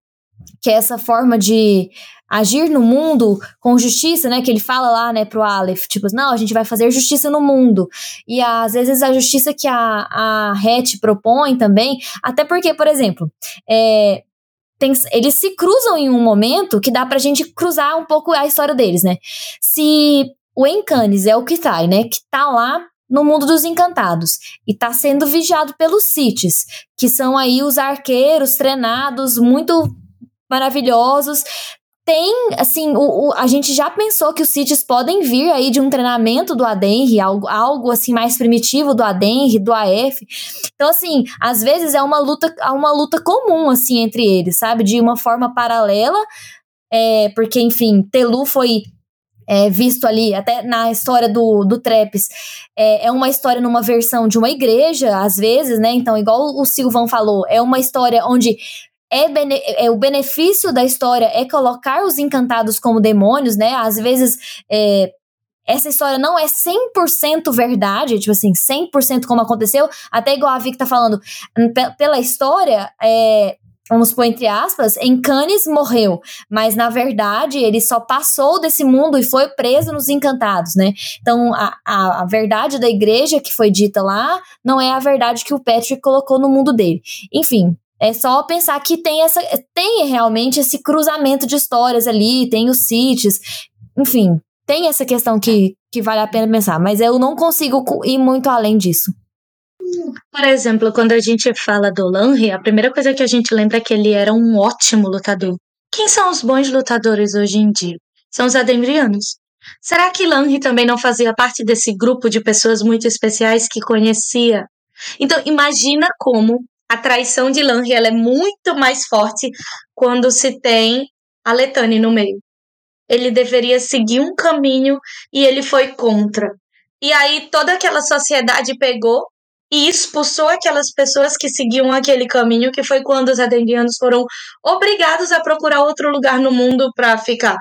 que é essa forma de agir no mundo com justiça, né? Que ele fala lá, né, pro Aleph, tipo, não, a gente vai fazer justiça no mundo. E às vezes a justiça que a, a Het propõe também, até porque, por exemplo, é, tem, eles se cruzam em um momento que dá pra gente cruzar um pouco a história deles, né? Se o Encanes é o que tá, né? Que tá lá no mundo dos encantados e tá sendo vigiado pelos Cities, que são aí os arqueiros treinados muito maravilhosos tem, assim, o, o, a gente já pensou que os Cities podem vir aí de um treinamento do Adenri, algo, algo assim mais primitivo do Adenri, do AF. Então, assim, às vezes é uma luta, uma luta comum, assim, entre eles, sabe? De uma forma paralela, é, porque, enfim, Telu foi é, visto ali, até na história do, do Trepes, é, é, uma história numa versão de uma igreja, às vezes, né? Então, igual o Silvão falou, é uma história onde é, bene, é, o benefício da história é colocar os encantados como demônios, né? Às vezes é, essa história não é 100% verdade, tipo assim, 100% como aconteceu, até igual a Vic tá falando, pela história, é, vamos pôr entre aspas, em Cannes morreu, mas na verdade ele só passou desse mundo e foi preso nos encantados, né? Então a, a, a, verdade da igreja que foi dita lá não é a verdade que o Patrick colocou no mundo dele. Enfim. É só pensar que tem essa tem realmente esse cruzamento de histórias ali, tem os sítios, enfim, tem essa questão que, que vale a pena pensar, mas eu não consigo ir muito além disso. Por exemplo, quando a gente fala do Lanry, a primeira coisa que a gente lembra é que ele era um ótimo lutador. Quem são os bons lutadores hoje em dia? São os adembrianos. Será que Lanry também não fazia parte desse grupo de pessoas muito especiais que conhecia? Então, imagina como a traição de Lanry ela é muito mais forte quando se tem a Letane no meio. Ele deveria seguir um caminho e ele foi contra. E aí toda aquela sociedade pegou e expulsou aquelas pessoas que seguiam aquele caminho, que foi quando os adendianos foram obrigados a procurar outro lugar no mundo para ficar.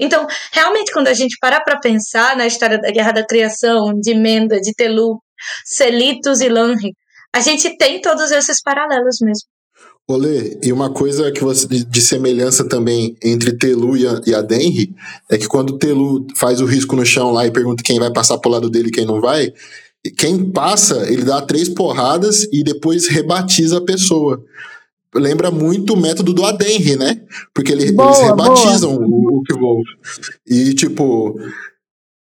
Então, realmente, quando a gente para para pensar na história da Guerra da Criação, de Menda, de Telu, Selitos e Lanri, a gente tem todos esses paralelos mesmo. Olê, e uma coisa que você, de semelhança também entre Telu e a, e a Denry é que quando o Telu faz o risco no chão lá e pergunta quem vai passar pro lado dele e quem não vai, quem passa, ele dá três porradas e depois rebatiza a pessoa. Lembra muito o método do Adenri, né? Porque ele, boa, eles rebatizam boa. o, o Wolf. E, tipo.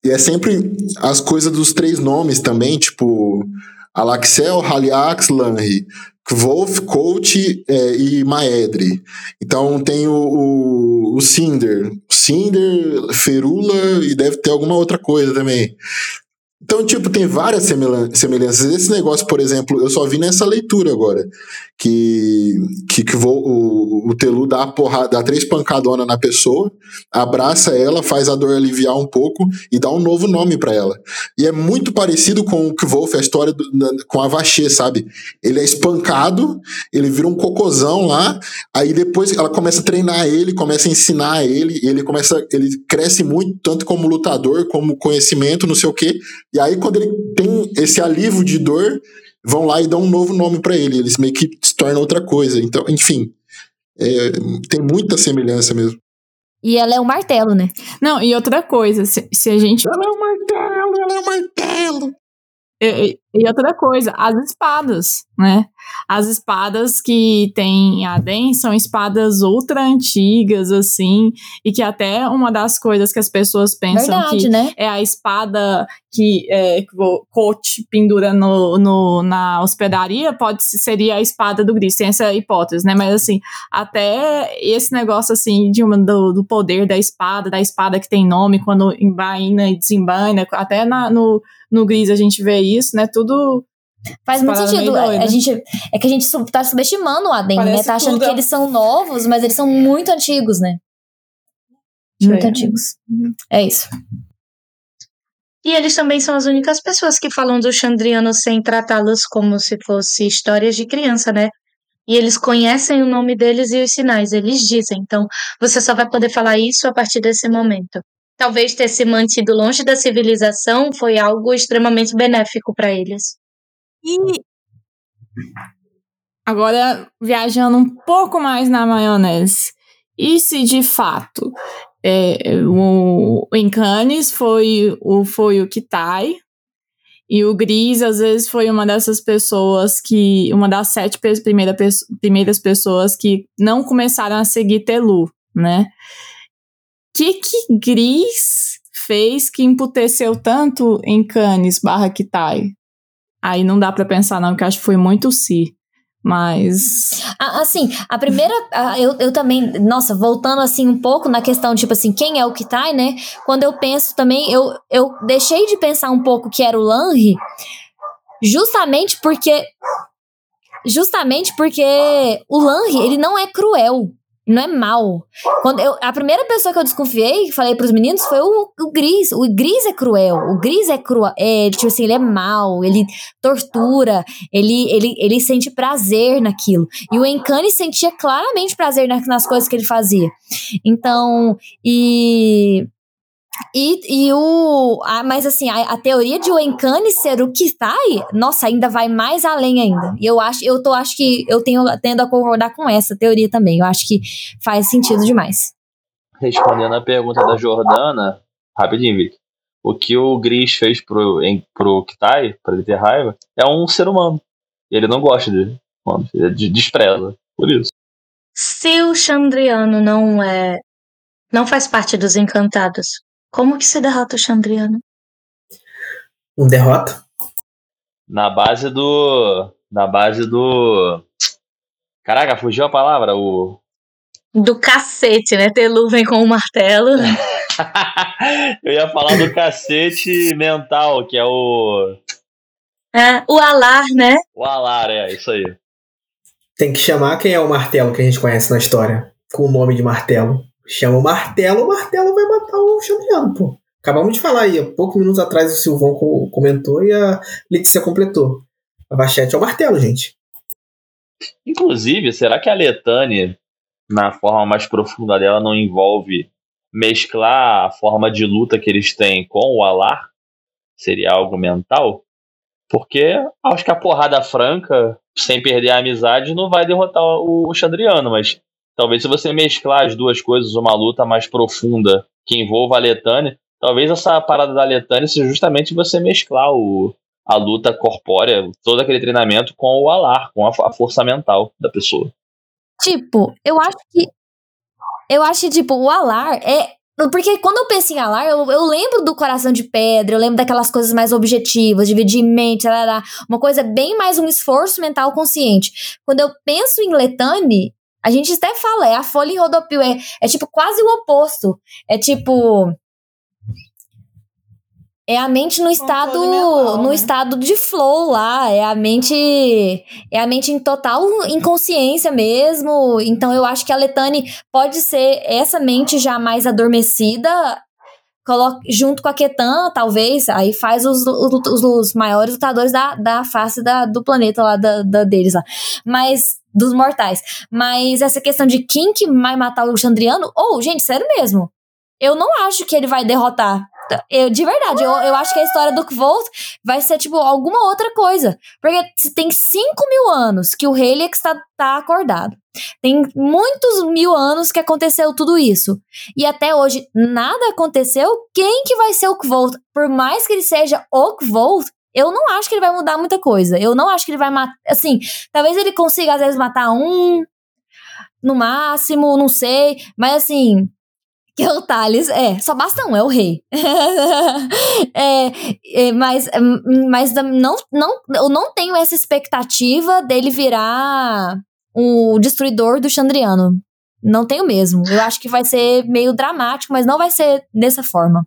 E é sempre as coisas dos três nomes também, tipo. Alaxel, Haliax, Lanri. Wolf, Coach é, e Maedre. Então tem o, o, o Cinder. Cinder, Ferula e deve ter alguma outra coisa também. Então, tipo, tem várias semelhanças. Esse negócio, por exemplo, eu só vi nessa leitura agora. Que, que, que vou, o, o Telu dá, porrada, dá três pancadonas na pessoa, abraça ela, faz a dor aliviar um pouco e dá um novo nome para ela. E é muito parecido com o Kvolf, a história do, com a Vacher, sabe? Ele é espancado, ele vira um cocôzão lá, aí depois ela começa a treinar ele, começa a ensinar ele, ele começa, ele cresce muito, tanto como lutador, como conhecimento, não sei o quê e aí, quando ele tem esse alívio de dor, vão lá e dão um novo nome para ele. Eles meio que se tornam outra coisa. Então, enfim, é, tem muita semelhança mesmo. E ela é um martelo, né? Não, e outra coisa, se, se a gente. Ela é um martelo, ela é um martelo. E, e, outra coisa, as espadas, né? As espadas que tem Aden são espadas ultra antigas, assim, e que até uma das coisas que as pessoas pensam Verdade, que né? é a espada que, é, que o coach pendura no, no, na hospedaria pode seria a espada do Gris, tem essa hipótese, né? Mas assim, até esse negócio assim de uma, do, do poder da espada, da espada que tem nome quando embaina e desembaina, até na, no no Gris a gente vê isso, né? Tudo Faz muito sentido. A gente, é que a gente tá subestimando o Adem, né? Tá achando que eles são novos, mas eles são muito antigos, né? Muito é. antigos. É isso. E eles também são as únicas pessoas que falam do Chandriano sem tratá-los como se fosse histórias de criança, né? E eles conhecem o nome deles e os sinais, eles dizem. Então, você só vai poder falar isso a partir desse momento talvez ter se mantido longe da civilização foi algo extremamente benéfico para eles. E agora viajando um pouco mais na maionese, e se de fato é, o, o Encanes foi o foi o Kitai e o Gris às vezes foi uma dessas pessoas que uma das sete primeira, primeiras pessoas que não começaram a seguir Telu, né? Que que Gris fez que emputeceu tanto em Cannes barra Kitai? Aí não dá para pensar não, que acho que foi muito si. Mas. Assim, a primeira. Eu, eu também. Nossa, voltando assim um pouco na questão, tipo assim, quem é o Kitai, né? Quando eu penso também, eu, eu deixei de pensar um pouco que era o Lanri, justamente porque. Justamente porque o Lanri, ele não é cruel não é mal. Quando eu, a primeira pessoa que eu desconfiei, falei pros meninos, foi o, o Gris. O Gris é cruel. O Gris é cruel. É, tipo assim, ele é mal, ele tortura, ele, ele, ele sente prazer naquilo. E o Encane sentia claramente prazer nas, nas coisas que ele fazia. Então, e E, e o. a- mas assim, a, a teoria de o Encane ser o Kitai, nossa, ainda vai mais além ainda. E eu acho, eu tô, acho que eu tenho, tendo a concordar com essa teoria também. Eu acho que faz sentido demais. Respondendo a pergunta da Jordana, rapidinho, Vic. O que o Gris fez pro, em, pro Kitai, pra ele ter raiva, é um ser humano. Ele não gosta de humanos, ele de- despreza. Por isso. Se o Chandriano não é. não faz parte dos encantados, como que se derrota o Chandriano? Um derrota. Na base do. Na base do. Caraca, fugiu a palavra. O. Do cacete, né? Telu vem com o martelo. [laughs] Eu ia falar do cacete mental, que é o. É, o Alar, né? O Alar, é, isso aí. Tem que chamar quem é o martelo que a gente conhece na história. Com o nome de martelo. Chama o martelo, o martelo vai matar o Chandriano, pô. Acabamos de falar aí, há poucos minutos atrás o Silvão co- comentou e a Letícia completou. A Vachete é o martelo, gente. Inclusive, será que a Letane, na forma mais profunda dela, não envolve mesclar a forma de luta que eles têm com o Alar? Seria algo mental? Porque acho que a porrada franca, sem perder a amizade, não vai derrotar o, o Chandriano, mas talvez se você mesclar as duas coisas, uma luta mais profunda que envolva a Letane, talvez essa parada da Letane seja justamente você mesclar o, a luta corpórea, todo aquele treinamento com o Alar, com a, a força mental da pessoa. Tipo, eu acho que. Eu acho que, tipo, o Alar é. Porque quando eu penso em Alar, eu, eu lembro do coração de pedra, eu lembro daquelas coisas mais objetivas, dividir mente, uma coisa bem mais um esforço mental consciente. Quando eu penso em Letane, a gente até fala, é a folha em rodopio, é, é tipo quase o oposto. É tipo. É a mente no estado mental, no né? estado de flow lá, é a mente é a mente em total inconsciência mesmo. Então eu acho que a Letane pode ser essa mente já mais adormecida, coloca, junto com a Ketan, talvez, aí faz os, os, os maiores lutadores da, da face da, do planeta lá, da, da deles lá. Mas, dos mortais. Mas essa questão de quem que vai matar o Chandriano, ou, gente, sério mesmo, eu não acho que ele vai derrotar. Eu, de verdade, eu, eu acho que a história do Kvolt vai ser, tipo, alguma outra coisa. Porque tem 5 mil anos que o Helix tá, tá acordado. Tem muitos mil anos que aconteceu tudo isso. E até hoje nada aconteceu. Quem que vai ser o Kvolt? Por mais que ele seja o Kvolt, eu não acho que ele vai mudar muita coisa. Eu não acho que ele vai matar. Assim, talvez ele consiga, às vezes, matar um. No máximo, não sei. Mas assim, que é o Thales, é, só basta um, é o rei. [laughs] é, é, mas mas não, não, eu não tenho essa expectativa dele virar o destruidor do Chandriano. Não tenho mesmo. Eu acho que vai ser meio dramático, mas não vai ser dessa forma.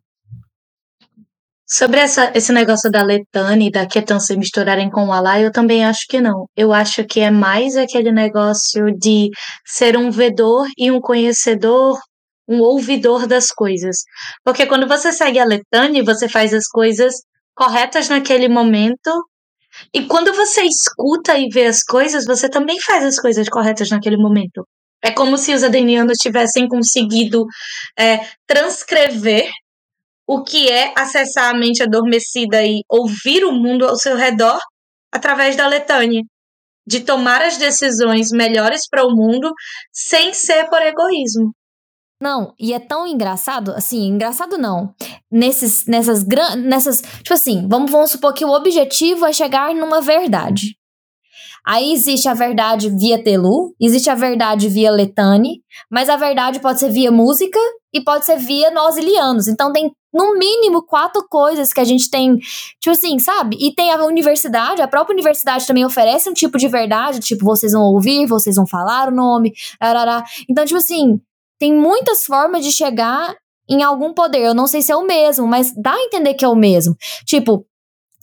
Sobre essa, esse negócio da Letane e da Ketan se misturarem com o Alá, eu também acho que não. Eu acho que é mais aquele negócio de ser um vedor e um conhecedor um ouvidor das coisas. Porque quando você segue a Letane, você faz as coisas corretas naquele momento. E quando você escuta e vê as coisas, você também faz as coisas corretas naquele momento. É como se os adenianos tivessem conseguido é, transcrever o que é acessar a mente adormecida e ouvir o mundo ao seu redor através da Letane. De tomar as decisões melhores para o mundo sem ser por egoísmo. Não, e é tão engraçado, assim, engraçado não. Nesses, nessas grandes, nessas, tipo assim, vamos, vamos supor que o objetivo é chegar numa verdade. Aí existe a verdade via Telu, existe a verdade via Letane, mas a verdade pode ser via música e pode ser via nós ilianos. Então tem no mínimo quatro coisas que a gente tem, tipo assim, sabe? E tem a universidade, a própria universidade também oferece um tipo de verdade, tipo, vocês vão ouvir, vocês vão falar o nome, arará. Então, tipo assim, tem muitas formas de chegar em algum poder. Eu não sei se é o mesmo, mas dá a entender que é o mesmo. Tipo,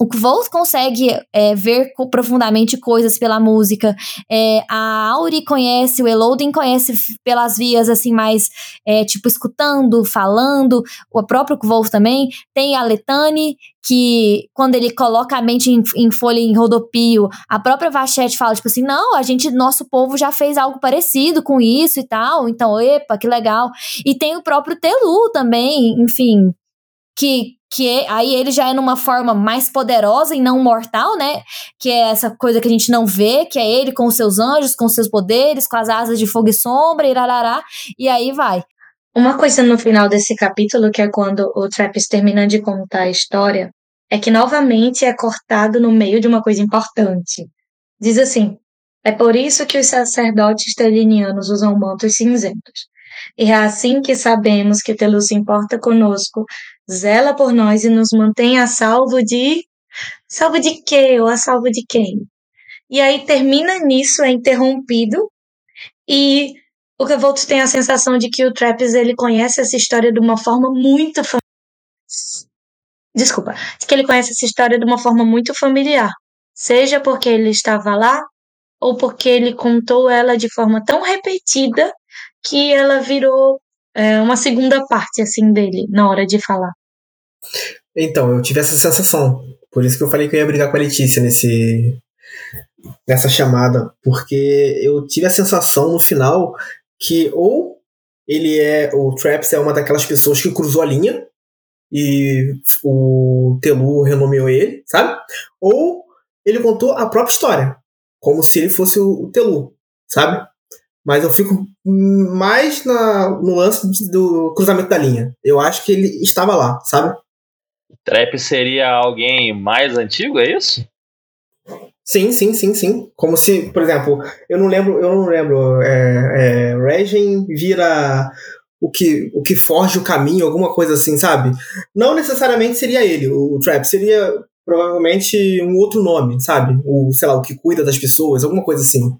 o Kvolt consegue é, ver profundamente coisas pela música. É, a Auri conhece, o Elodin conhece pelas vias, assim, mais, é, tipo, escutando, falando. O próprio Kvolt também. Tem a Letane, que quando ele coloca a mente em, em, folha em rodopio, a própria Vachette fala, tipo assim, não, a gente, nosso povo já fez algo parecido com isso e tal. Então, epa, que legal. E tem o próprio Telu também, enfim que que aí ele já é numa forma mais poderosa e não mortal, né? Que é essa coisa que a gente não vê, que é ele com os seus anjos, com os seus poderes, com as asas de fogo e sombra, irarará, e aí vai. Uma coisa no final desse capítulo, que é quando o Trappist termina de contar a história, é que novamente é cortado no meio de uma coisa importante. Diz assim: é por isso que os sacerdotes telinianos usam mantos cinzentos. E é assim que sabemos que Telu se importa conosco, zela por nós e nos mantém a salvo de. Salvo de quê? Ou a salvo de quem? E aí termina nisso, é interrompido, e o Revoltos tem a sensação de que o Trappist ele conhece essa história de uma forma muito Desculpa, de que ele conhece essa história de uma forma muito familiar. Seja porque ele estava lá, ou porque ele contou ela de forma tão repetida que ela virou é, uma segunda parte assim dele na hora de falar. Então, eu tive essa sensação. Por isso que eu falei que eu ia brigar com a Letícia nesse, nessa chamada. Porque eu tive a sensação no final que ou ele é. O Traps é uma daquelas pessoas que cruzou a linha e o Telu renomeou ele, sabe? Ou ele contou a própria história, como se ele fosse o Telu, sabe? Mas eu fico mais na, no lance do cruzamento da linha. Eu acho que ele estava lá, sabe? Trap seria alguém mais antigo, é isso? Sim, sim, sim, sim. Como se, por exemplo, eu não lembro, eu não lembro. É, é, Regen vira o que, o que forge o caminho, alguma coisa assim, sabe? Não necessariamente seria ele, o, o Trap, seria provavelmente um outro nome, sabe? O, sei lá, o que cuida das pessoas, alguma coisa assim.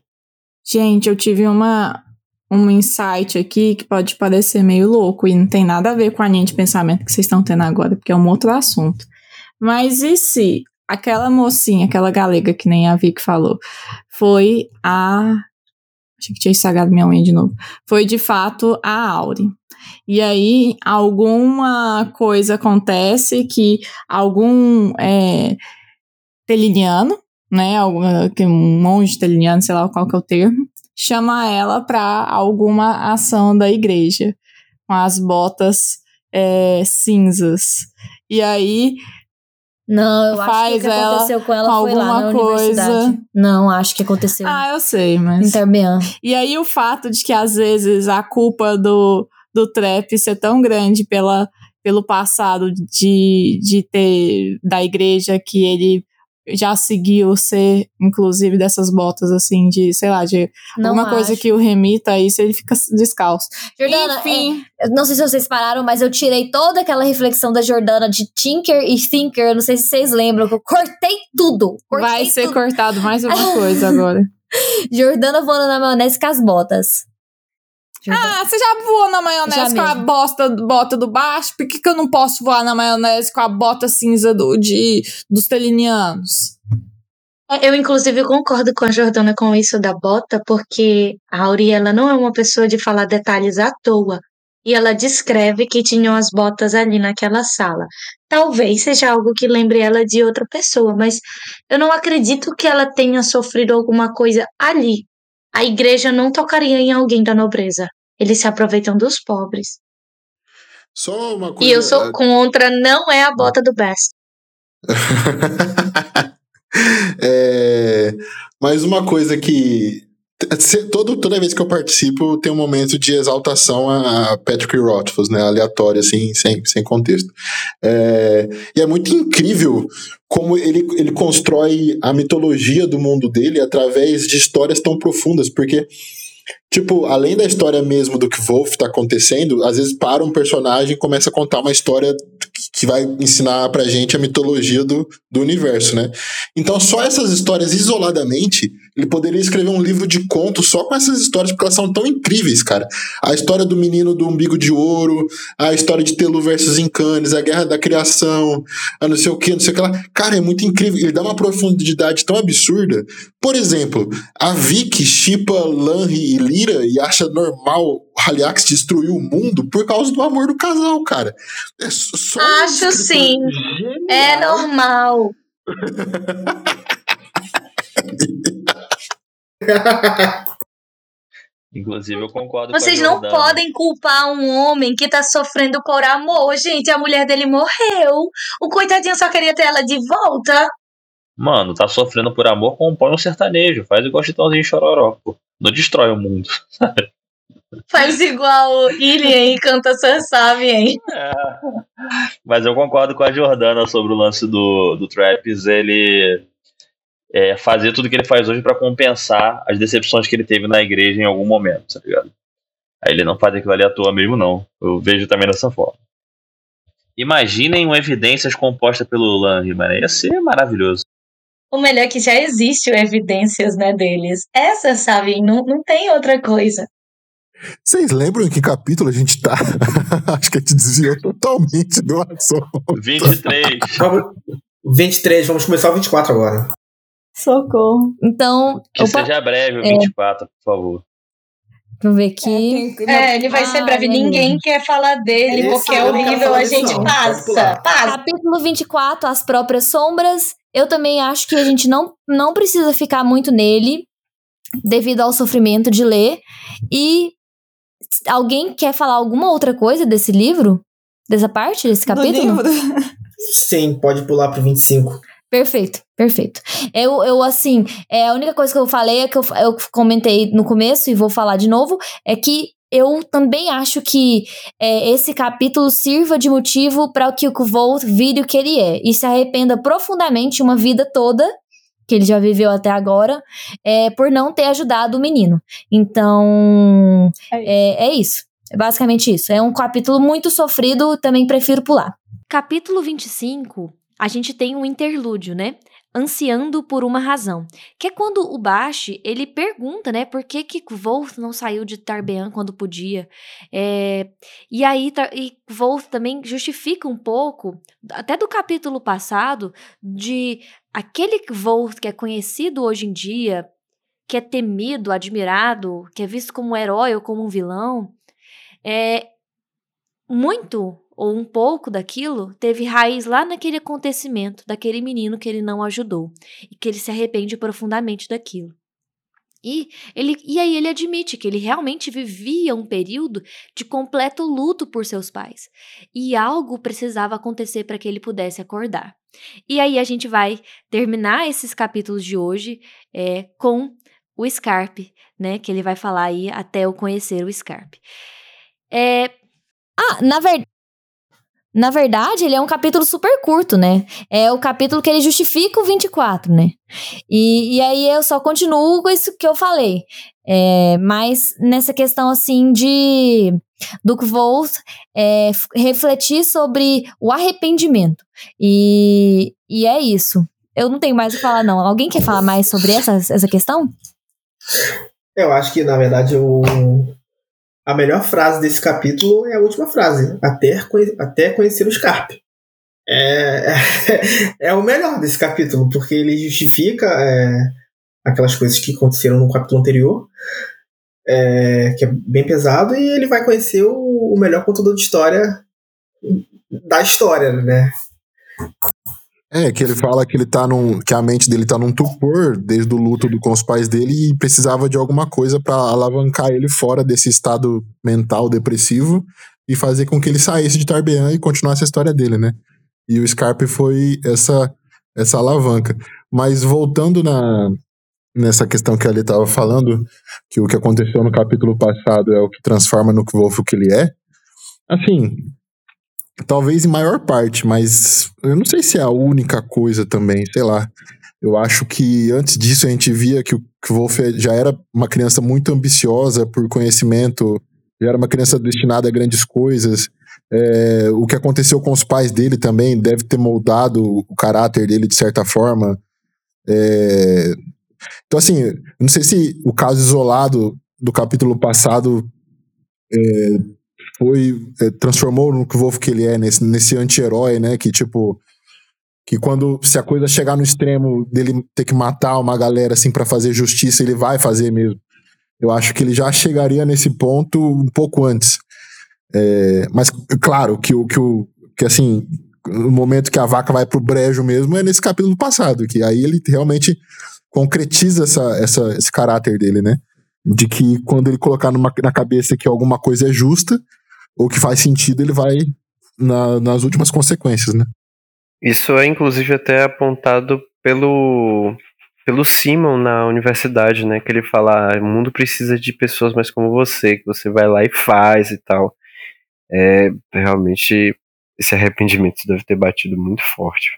Gente, eu tive uma um insight aqui que pode parecer meio louco e não tem nada a ver com a linha de pensamento que vocês estão tendo agora, porque é um outro assunto. Mas e se aquela mocinha, aquela galega que nem a Vic falou, foi a. Achei que tinha estragado minha unha de novo. Foi de fato a Auri. E aí, alguma coisa acontece que algum é, teliniano, né, algum, um monge teliniano, sei lá qual que é o termo, chama ela para alguma ação da igreja, com as botas é, cinzas. E aí não, eu acho que o que aconteceu com ela com foi lá na coisa. universidade. Não, acho que aconteceu. Ah, eu sei, mas. Interbian. E aí o fato de que às vezes a culpa do, do trap ser tão grande pela, pelo passado de, de ter da igreja que ele já seguiu ser, inclusive, dessas botas, assim, de, sei lá, de não alguma acho. coisa que o remita a isso, ele fica descalço. Jordana, Enfim. É, não sei se vocês pararam, mas eu tirei toda aquela reflexão da Jordana de Tinker e Thinker, não sei se vocês lembram, que eu cortei tudo. Cortei Vai ser tudo. cortado mais uma [laughs] coisa agora. Jordana voando na maionese com as botas. Ah, você já voou na maionese com a bosta, bota do baixo? Por que, que eu não posso voar na maionese com a bota cinza do, de, dos telinianos? É, eu, inclusive, concordo com a Jordana com isso da bota, porque a Auri, ela não é uma pessoa de falar detalhes à toa. E ela descreve que tinham as botas ali naquela sala. Talvez seja algo que lembre ela de outra pessoa, mas eu não acredito que ela tenha sofrido alguma coisa ali, a igreja não tocaria em alguém da nobreza. Eles se aproveitam dos pobres. Só uma coisa. E eu sou contra, não é a bota do Best. [laughs] é, mas uma coisa que. Todo, toda vez que eu participo, tem um momento de exaltação a Patrick Rothfuss, né? Aleatório, assim, sem, sem contexto. É, e é muito incrível como ele, ele constrói a mitologia do mundo dele através de histórias tão profundas, porque Tipo, além da história mesmo do que Wolf tá acontecendo, às vezes para um personagem e começa a contar uma história que vai ensinar pra gente a mitologia do, do universo, né? Então, só essas histórias isoladamente, ele poderia escrever um livro de contos só com essas histórias, porque elas são tão incríveis, cara. A história do menino do umbigo de ouro, a história de Telu versus Incanes, a guerra da criação, a não sei o que, não sei o que lá. Cara, é muito incrível. Ele dá uma profundidade tão absurda. Por exemplo, a Vicky chipa Lanry e Lira e acha normal Haliax destruir o mundo por causa do amor do casal, cara. É só Acho sim. Genial. É normal. [laughs] Inclusive, eu concordo Vocês com a não podem culpar um homem que tá sofrendo por amor. Gente, a mulher dele morreu. O coitadinho só queria ter ela de volta. Mano, tá sofrendo por amor, compõe um sertanejo. Faz igual Chitãozinho Chororó, pô. Não destrói o mundo. [laughs] Faz igual o Ilien e canta Sabe, hein? Mas eu concordo com a Jordana sobre o lance do, do Traps. Ele é, fazer tudo que ele faz hoje pra compensar as decepções que ele teve na igreja em algum momento, tá ligado? Aí ele não faz aquilo ali à toa mesmo, não. Eu vejo também dessa forma. Imaginem um Evidências composta pelo Lang, mano. Ia ser maravilhoso. O melhor é que já existe o evidências, né, deles. Essa, sabe, não, não tem outra coisa. Vocês lembram em que capítulo a gente tá? [laughs] Acho que a gente desviou totalmente do assunto. 23. [laughs] Vamos- 23, vamos começar o 24 agora. Socorro. Então, Que opa, seja breve o É. 24, por favor. deixa eu ver aqui. É, ele vai ser Ah, breve. é Ninguém quer falar dele, Esse porque é horrível. falar A gente não. Passa, passa. Capítulo 24, As Próprias Sombras. Eu também acho que a gente não, não precisa ficar muito nele, devido ao sofrimento de ler. E alguém quer falar alguma outra coisa desse livro? Dessa parte, desse Do capítulo? livro. Sim, pode pular pro 25. Perfeito, perfeito. Eu, eu assim, é, a única coisa que eu falei é que eu, eu comentei no começo e vou falar de novo, é que eu também acho que é, esse capítulo sirva de motivo para que o Kvolt vire o que ele é e se arrependa profundamente uma vida toda que ele já viveu até agora, é, por não ter ajudado o menino. Então, é, é isso. É basicamente isso. É um capítulo muito sofrido, também prefiro pular. Capítulo 25, a gente tem um interlúdio, né? Ansiando por uma razão. Que é quando o Bashi, ele pergunta, né? Por que que Kvoth não saiu de Tarbean quando podia? É, e aí, e Kvoth também justifica um pouco, até do capítulo passado, de aquele Kvoth que é conhecido hoje em dia, que é temido, admirado, que é visto como um herói ou como um vilão, é muito ou um pouco daquilo teve raiz lá naquele acontecimento, daquele menino que ele não ajudou e que ele se arrepende profundamente daquilo. E, ele, e aí ele admite que ele realmente vivia um período de completo luto por seus pais. E algo precisava acontecer para que ele pudesse acordar. E aí a gente vai terminar esses capítulos de hoje é, com o Scarpe, né? Que ele vai falar aí até eu conhecer o Scarpe. É, Ah, na verdade. Na verdade, ele é um capítulo super curto, né? É o capítulo que ele justifica o 24, né? E, e aí eu só continuo com isso que eu falei. É, mas nessa questão, assim, de do Kvolt é, refletir sobre o arrependimento. E, e é isso. Eu não tenho mais o que falar, não. Alguém quer falar mais sobre essa, essa questão? Eu acho que, na verdade, o... a melhor frase desse capítulo é a última frase. Até, conhe- até conhecer o Scarpe. É... [laughs] é o melhor desse capítulo, porque ele justifica é, aquelas coisas que aconteceram no capítulo anterior, é, que é bem pesado, e ele vai conhecer o, o melhor contador de história da história, né? É, que ele fala que ele tá num. que a mente dele tá num tupor desde o luto do, com os pais dele e precisava de alguma coisa pra alavancar ele fora desse estado mental depressivo e fazer com que ele saísse de Tarbean e continuasse a história dele, né? E o Scarpe foi essa, essa alavanca. Mas voltando na, nessa questão que ele tava falando, que o que aconteceu no capítulo passado é o que transforma no Wolf o que ele é. Assim, talvez em maior parte, mas eu não sei se é a única coisa também, sei lá. Eu acho que antes disso a gente via que o, Wolf já era uma criança muito ambiciosa por conhecimento, já era uma criança destinada a grandes coisas. É, o que aconteceu com os pais dele também deve ter moldado o caráter dele de certa forma. É, então, assim, não sei se o caso isolado do capítulo passado é, foi é, transformou no que o Wolf que ele é nesse, nesse anti-herói, né? Que tipo que quando se a coisa chegar no extremo dele ter que matar uma galera assim para fazer justiça, ele vai fazer mesmo. Eu acho que ele já chegaria nesse ponto um pouco antes. É, mas claro que o que o que assim o momento que a vaca vai pro brejo mesmo é nesse capítulo passado, que aí ele realmente concretiza essa, essa, esse caráter dele, né? De que quando ele colocar numa, na cabeça que alguma coisa é justa ou que faz sentido, ele vai na, nas últimas consequências, né? Isso é inclusive até apontado pelo pelo Simon na universidade, né? Que ele fala: ah, o mundo precisa de pessoas mais como você, que você vai lá e faz e tal. É, realmente, esse arrependimento deve ter batido muito forte.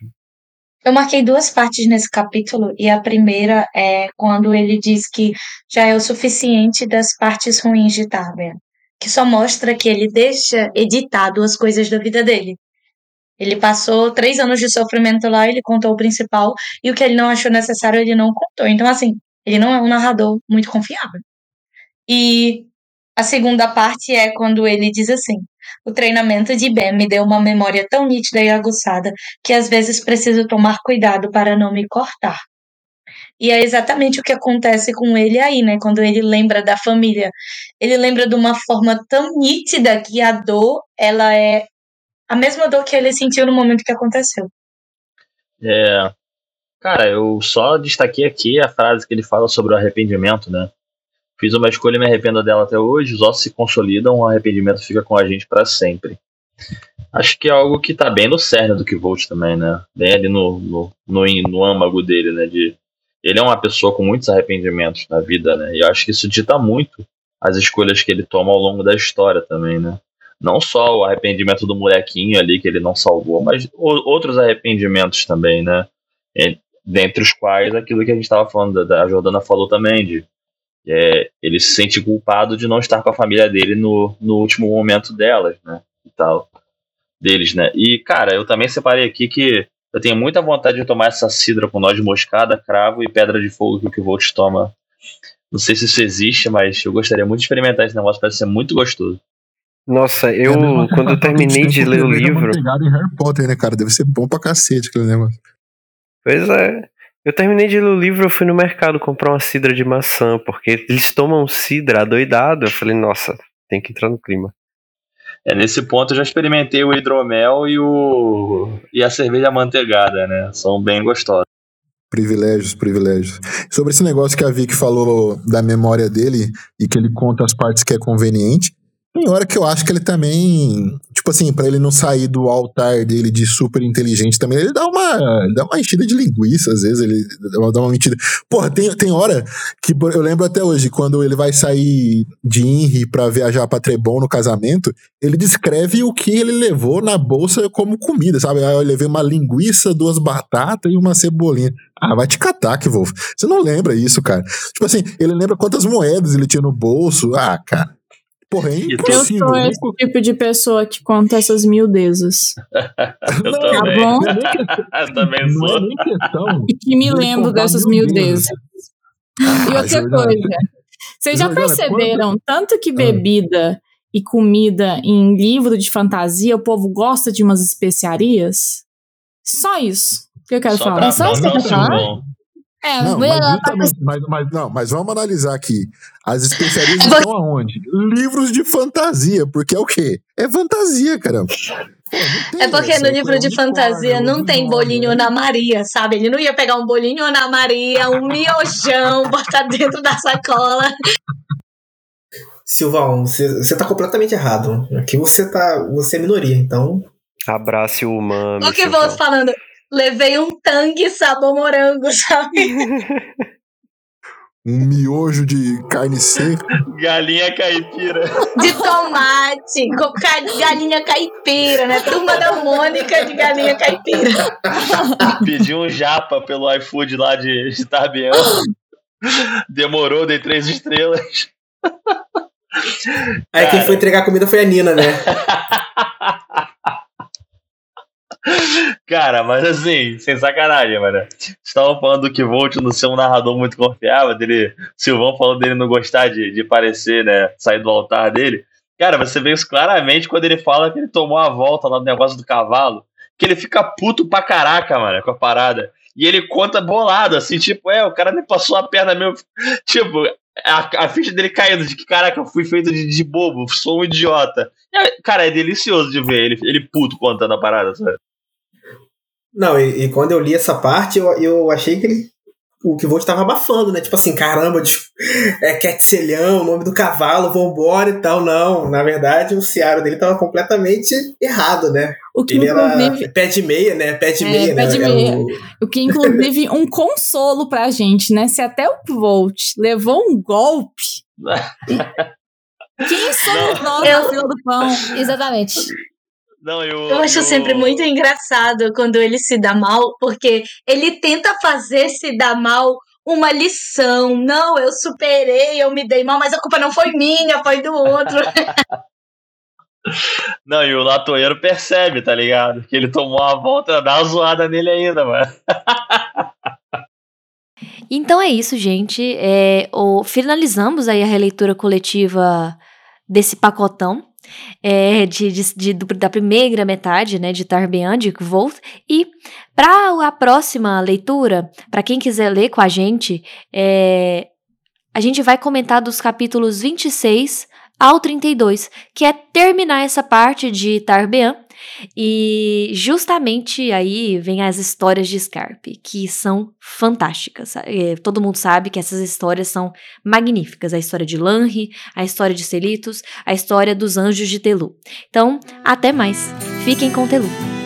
Eu marquei duas partes nesse capítulo, e a primeira é quando ele diz que já é o suficiente das partes ruins de Tarbian, que só mostra que ele deixa editado as coisas da vida dele. Ele passou três anos de sofrimento lá, ele contou o principal, e o que ele não achou necessário ele não contou. Então, assim, ele não é um narrador muito confiável. E a segunda parte é quando ele diz assim: o treinamento de Ben me deu uma memória tão nítida e aguçada que às vezes preciso tomar cuidado para não me cortar. E é exatamente o que acontece com ele aí, né? Quando ele lembra da família. Ele lembra de uma forma tão nítida que a dor, ela é a mesma dor que ele sentiu no momento que aconteceu. É. Cara, eu só destaquei aqui a frase que ele fala sobre o arrependimento, né? Fiz uma escolha e me arrependo dela até hoje. Os ossos se consolidam, o arrependimento fica com a gente para sempre. Acho que é algo que tá bem no cerne do que Volt também, né? Bem ali no, no, no, no âmago dele, né? De, ele é uma pessoa com muitos arrependimentos na vida, né? E eu acho que isso dita muito as escolhas que ele toma ao longo da história também, né? Não só o arrependimento do molequinho ali que ele não salvou, mas outros arrependimentos também, né? dentre os quais aquilo que a gente estava falando, a Jordana falou também, de é, ele se sente culpado de não estar com a família dele no, no último momento delas, né? E tal. Deles, né? E, cara, eu também separei aqui que eu tenho muita vontade de tomar essa cidra com noz de moscada, cravo e pedra de fogo que o que o Volt toma. Não sei se isso existe, mas eu gostaria muito de experimentar esse negócio, parece ser muito gostoso. Nossa, eu, é quando eu terminei de ler o livro. em Harry Potter, né, cara? Deve ser bom pra cacete aquele negócio. Pois é. Eu terminei de ler o livro, eu fui no mercado comprar uma cidra de maçã, porque eles tomam cidra adoidado. Eu falei, nossa, tem que entrar no clima. É, nesse ponto eu já experimentei o hidromel e, o, e a cerveja manteigada, né? São bem gostosos. Privilégios, privilégios. Sobre esse negócio que a Vicky falou da memória dele e que ele conta as partes que é conveniente, tem hora que eu acho que ele também, tipo assim, para ele não sair do altar dele de super inteligente também, ele dá uma, ele dá uma enchida de linguiça, às vezes ele dá uma mentira. Porra, tem, tem hora que eu lembro até hoje, quando ele vai sair de Inri para viajar para Trebon no casamento, ele descreve o que ele levou na bolsa como comida, sabe? Ah, eu levei uma linguiça, duas batatas e uma cebolinha. Ah, vai te catar, que Wolf. Você não lembra isso, cara. Tipo assim, ele lembra quantas moedas ele tinha no bolso. Ah, cara. É impossível. Eu sou esse tipo de pessoa que conta essas miudezas. [laughs] eu não, tá bom? [laughs] eu também sou. É [laughs] e que me lembro dessas miudezas. Ah, e outra coisa, vocês já perceberam tanto que ah. bebida e comida em livro de fantasia, o povo gosta de umas especiarias? Só isso que eu quero Só falar. É só isso que eu quero falar? É, não, mas, mas, mas, não, mas vamos analisar aqui. As especiarias é [laughs] estão aonde? Livros de fantasia, porque é o quê? É fantasia, caramba. Pô, é porque no livro de fantasia não tem bolinho Ana Maria, sabe? Ele não ia pegar um bolinho Ana Maria, um [laughs] miojão, botar dentro da sacola. Silvão, você, você tá completamente errado. Aqui você tá. Você é minoria, então. Abrace o humano. O que vou falando? Levei um tangue sabor morango, sabe? [laughs] um miojo de carne seca. Galinha caipira. De tomate, com galinha caipira, né? Turma da Mônica de galinha caipira. Pedi um japa pelo iFood lá de, de Tarbião. Demorou, dei três estrelas. Aí Cara. quem foi entregar a comida foi a Nina, né? [laughs] Cara, mas assim, sem sacanagem, mano. Estavam falando do que Volt não ser um narrador muito confiável, dele. Silvão falou dele não gostar de, de parecer, né? Sair do altar dele. Cara, você vê isso claramente quando ele fala que ele tomou a volta lá no negócio do cavalo. Que ele fica puto pra caraca, mano, com a parada. E ele conta bolado, assim, tipo, é, o cara me passou a perna meu. Tipo, a, a ficha dele caindo de que, caraca, eu fui feito de, de bobo, sou um idiota. É, cara, é delicioso de ver ele, ele puto contando a parada, sabe? Não, e, e, quando eu li essa parte, eu, eu achei que ele o que o Volt tava abafando, né? Tipo assim, caramba, [laughs] é Quetzalhão, o nome do cavalo, vambora e tal. Não, na verdade, o Ciaro dele tava completamente errado, né? O que Ele inclusive. era pé de meia, né? Pé de É, meia, pé né? de meia. o- O que, inclusive, [laughs] um consolo pra gente, né? Se até o Volt levou um golpe, [laughs] quem somos nós Eu- na fila do pão? Exatamente. Não, eu, Eu acho sempre muito engraçado quando ele se dá mal, porque ele tenta fazer se dar mal uma lição. Não, eu superei, eu me dei mal, mas a culpa não foi minha, foi do outro. [laughs] Não, e o latoeiro percebe, tá ligado? Que ele tomou uma volta, dá uma zoada nele ainda, mano. [laughs] Então é isso, gente. É, o- finalizamos aí a releitura coletiva desse pacotão é, de, de- de- da primeira metade, né, de Tarbean, de Volt. E para a próxima leitura, para quem quiser ler com a gente, é, a gente vai comentar dos capítulos 26 ao 32, que é terminar essa parte de Tarbean. E justamente aí vem as histórias de Scarpe, que são fantásticas. É, todo mundo sabe que essas histórias são magníficas. A história de Lanri, a história de Celitos, a história dos anjos de Telu. Então, até mais. Fiquem com Telu.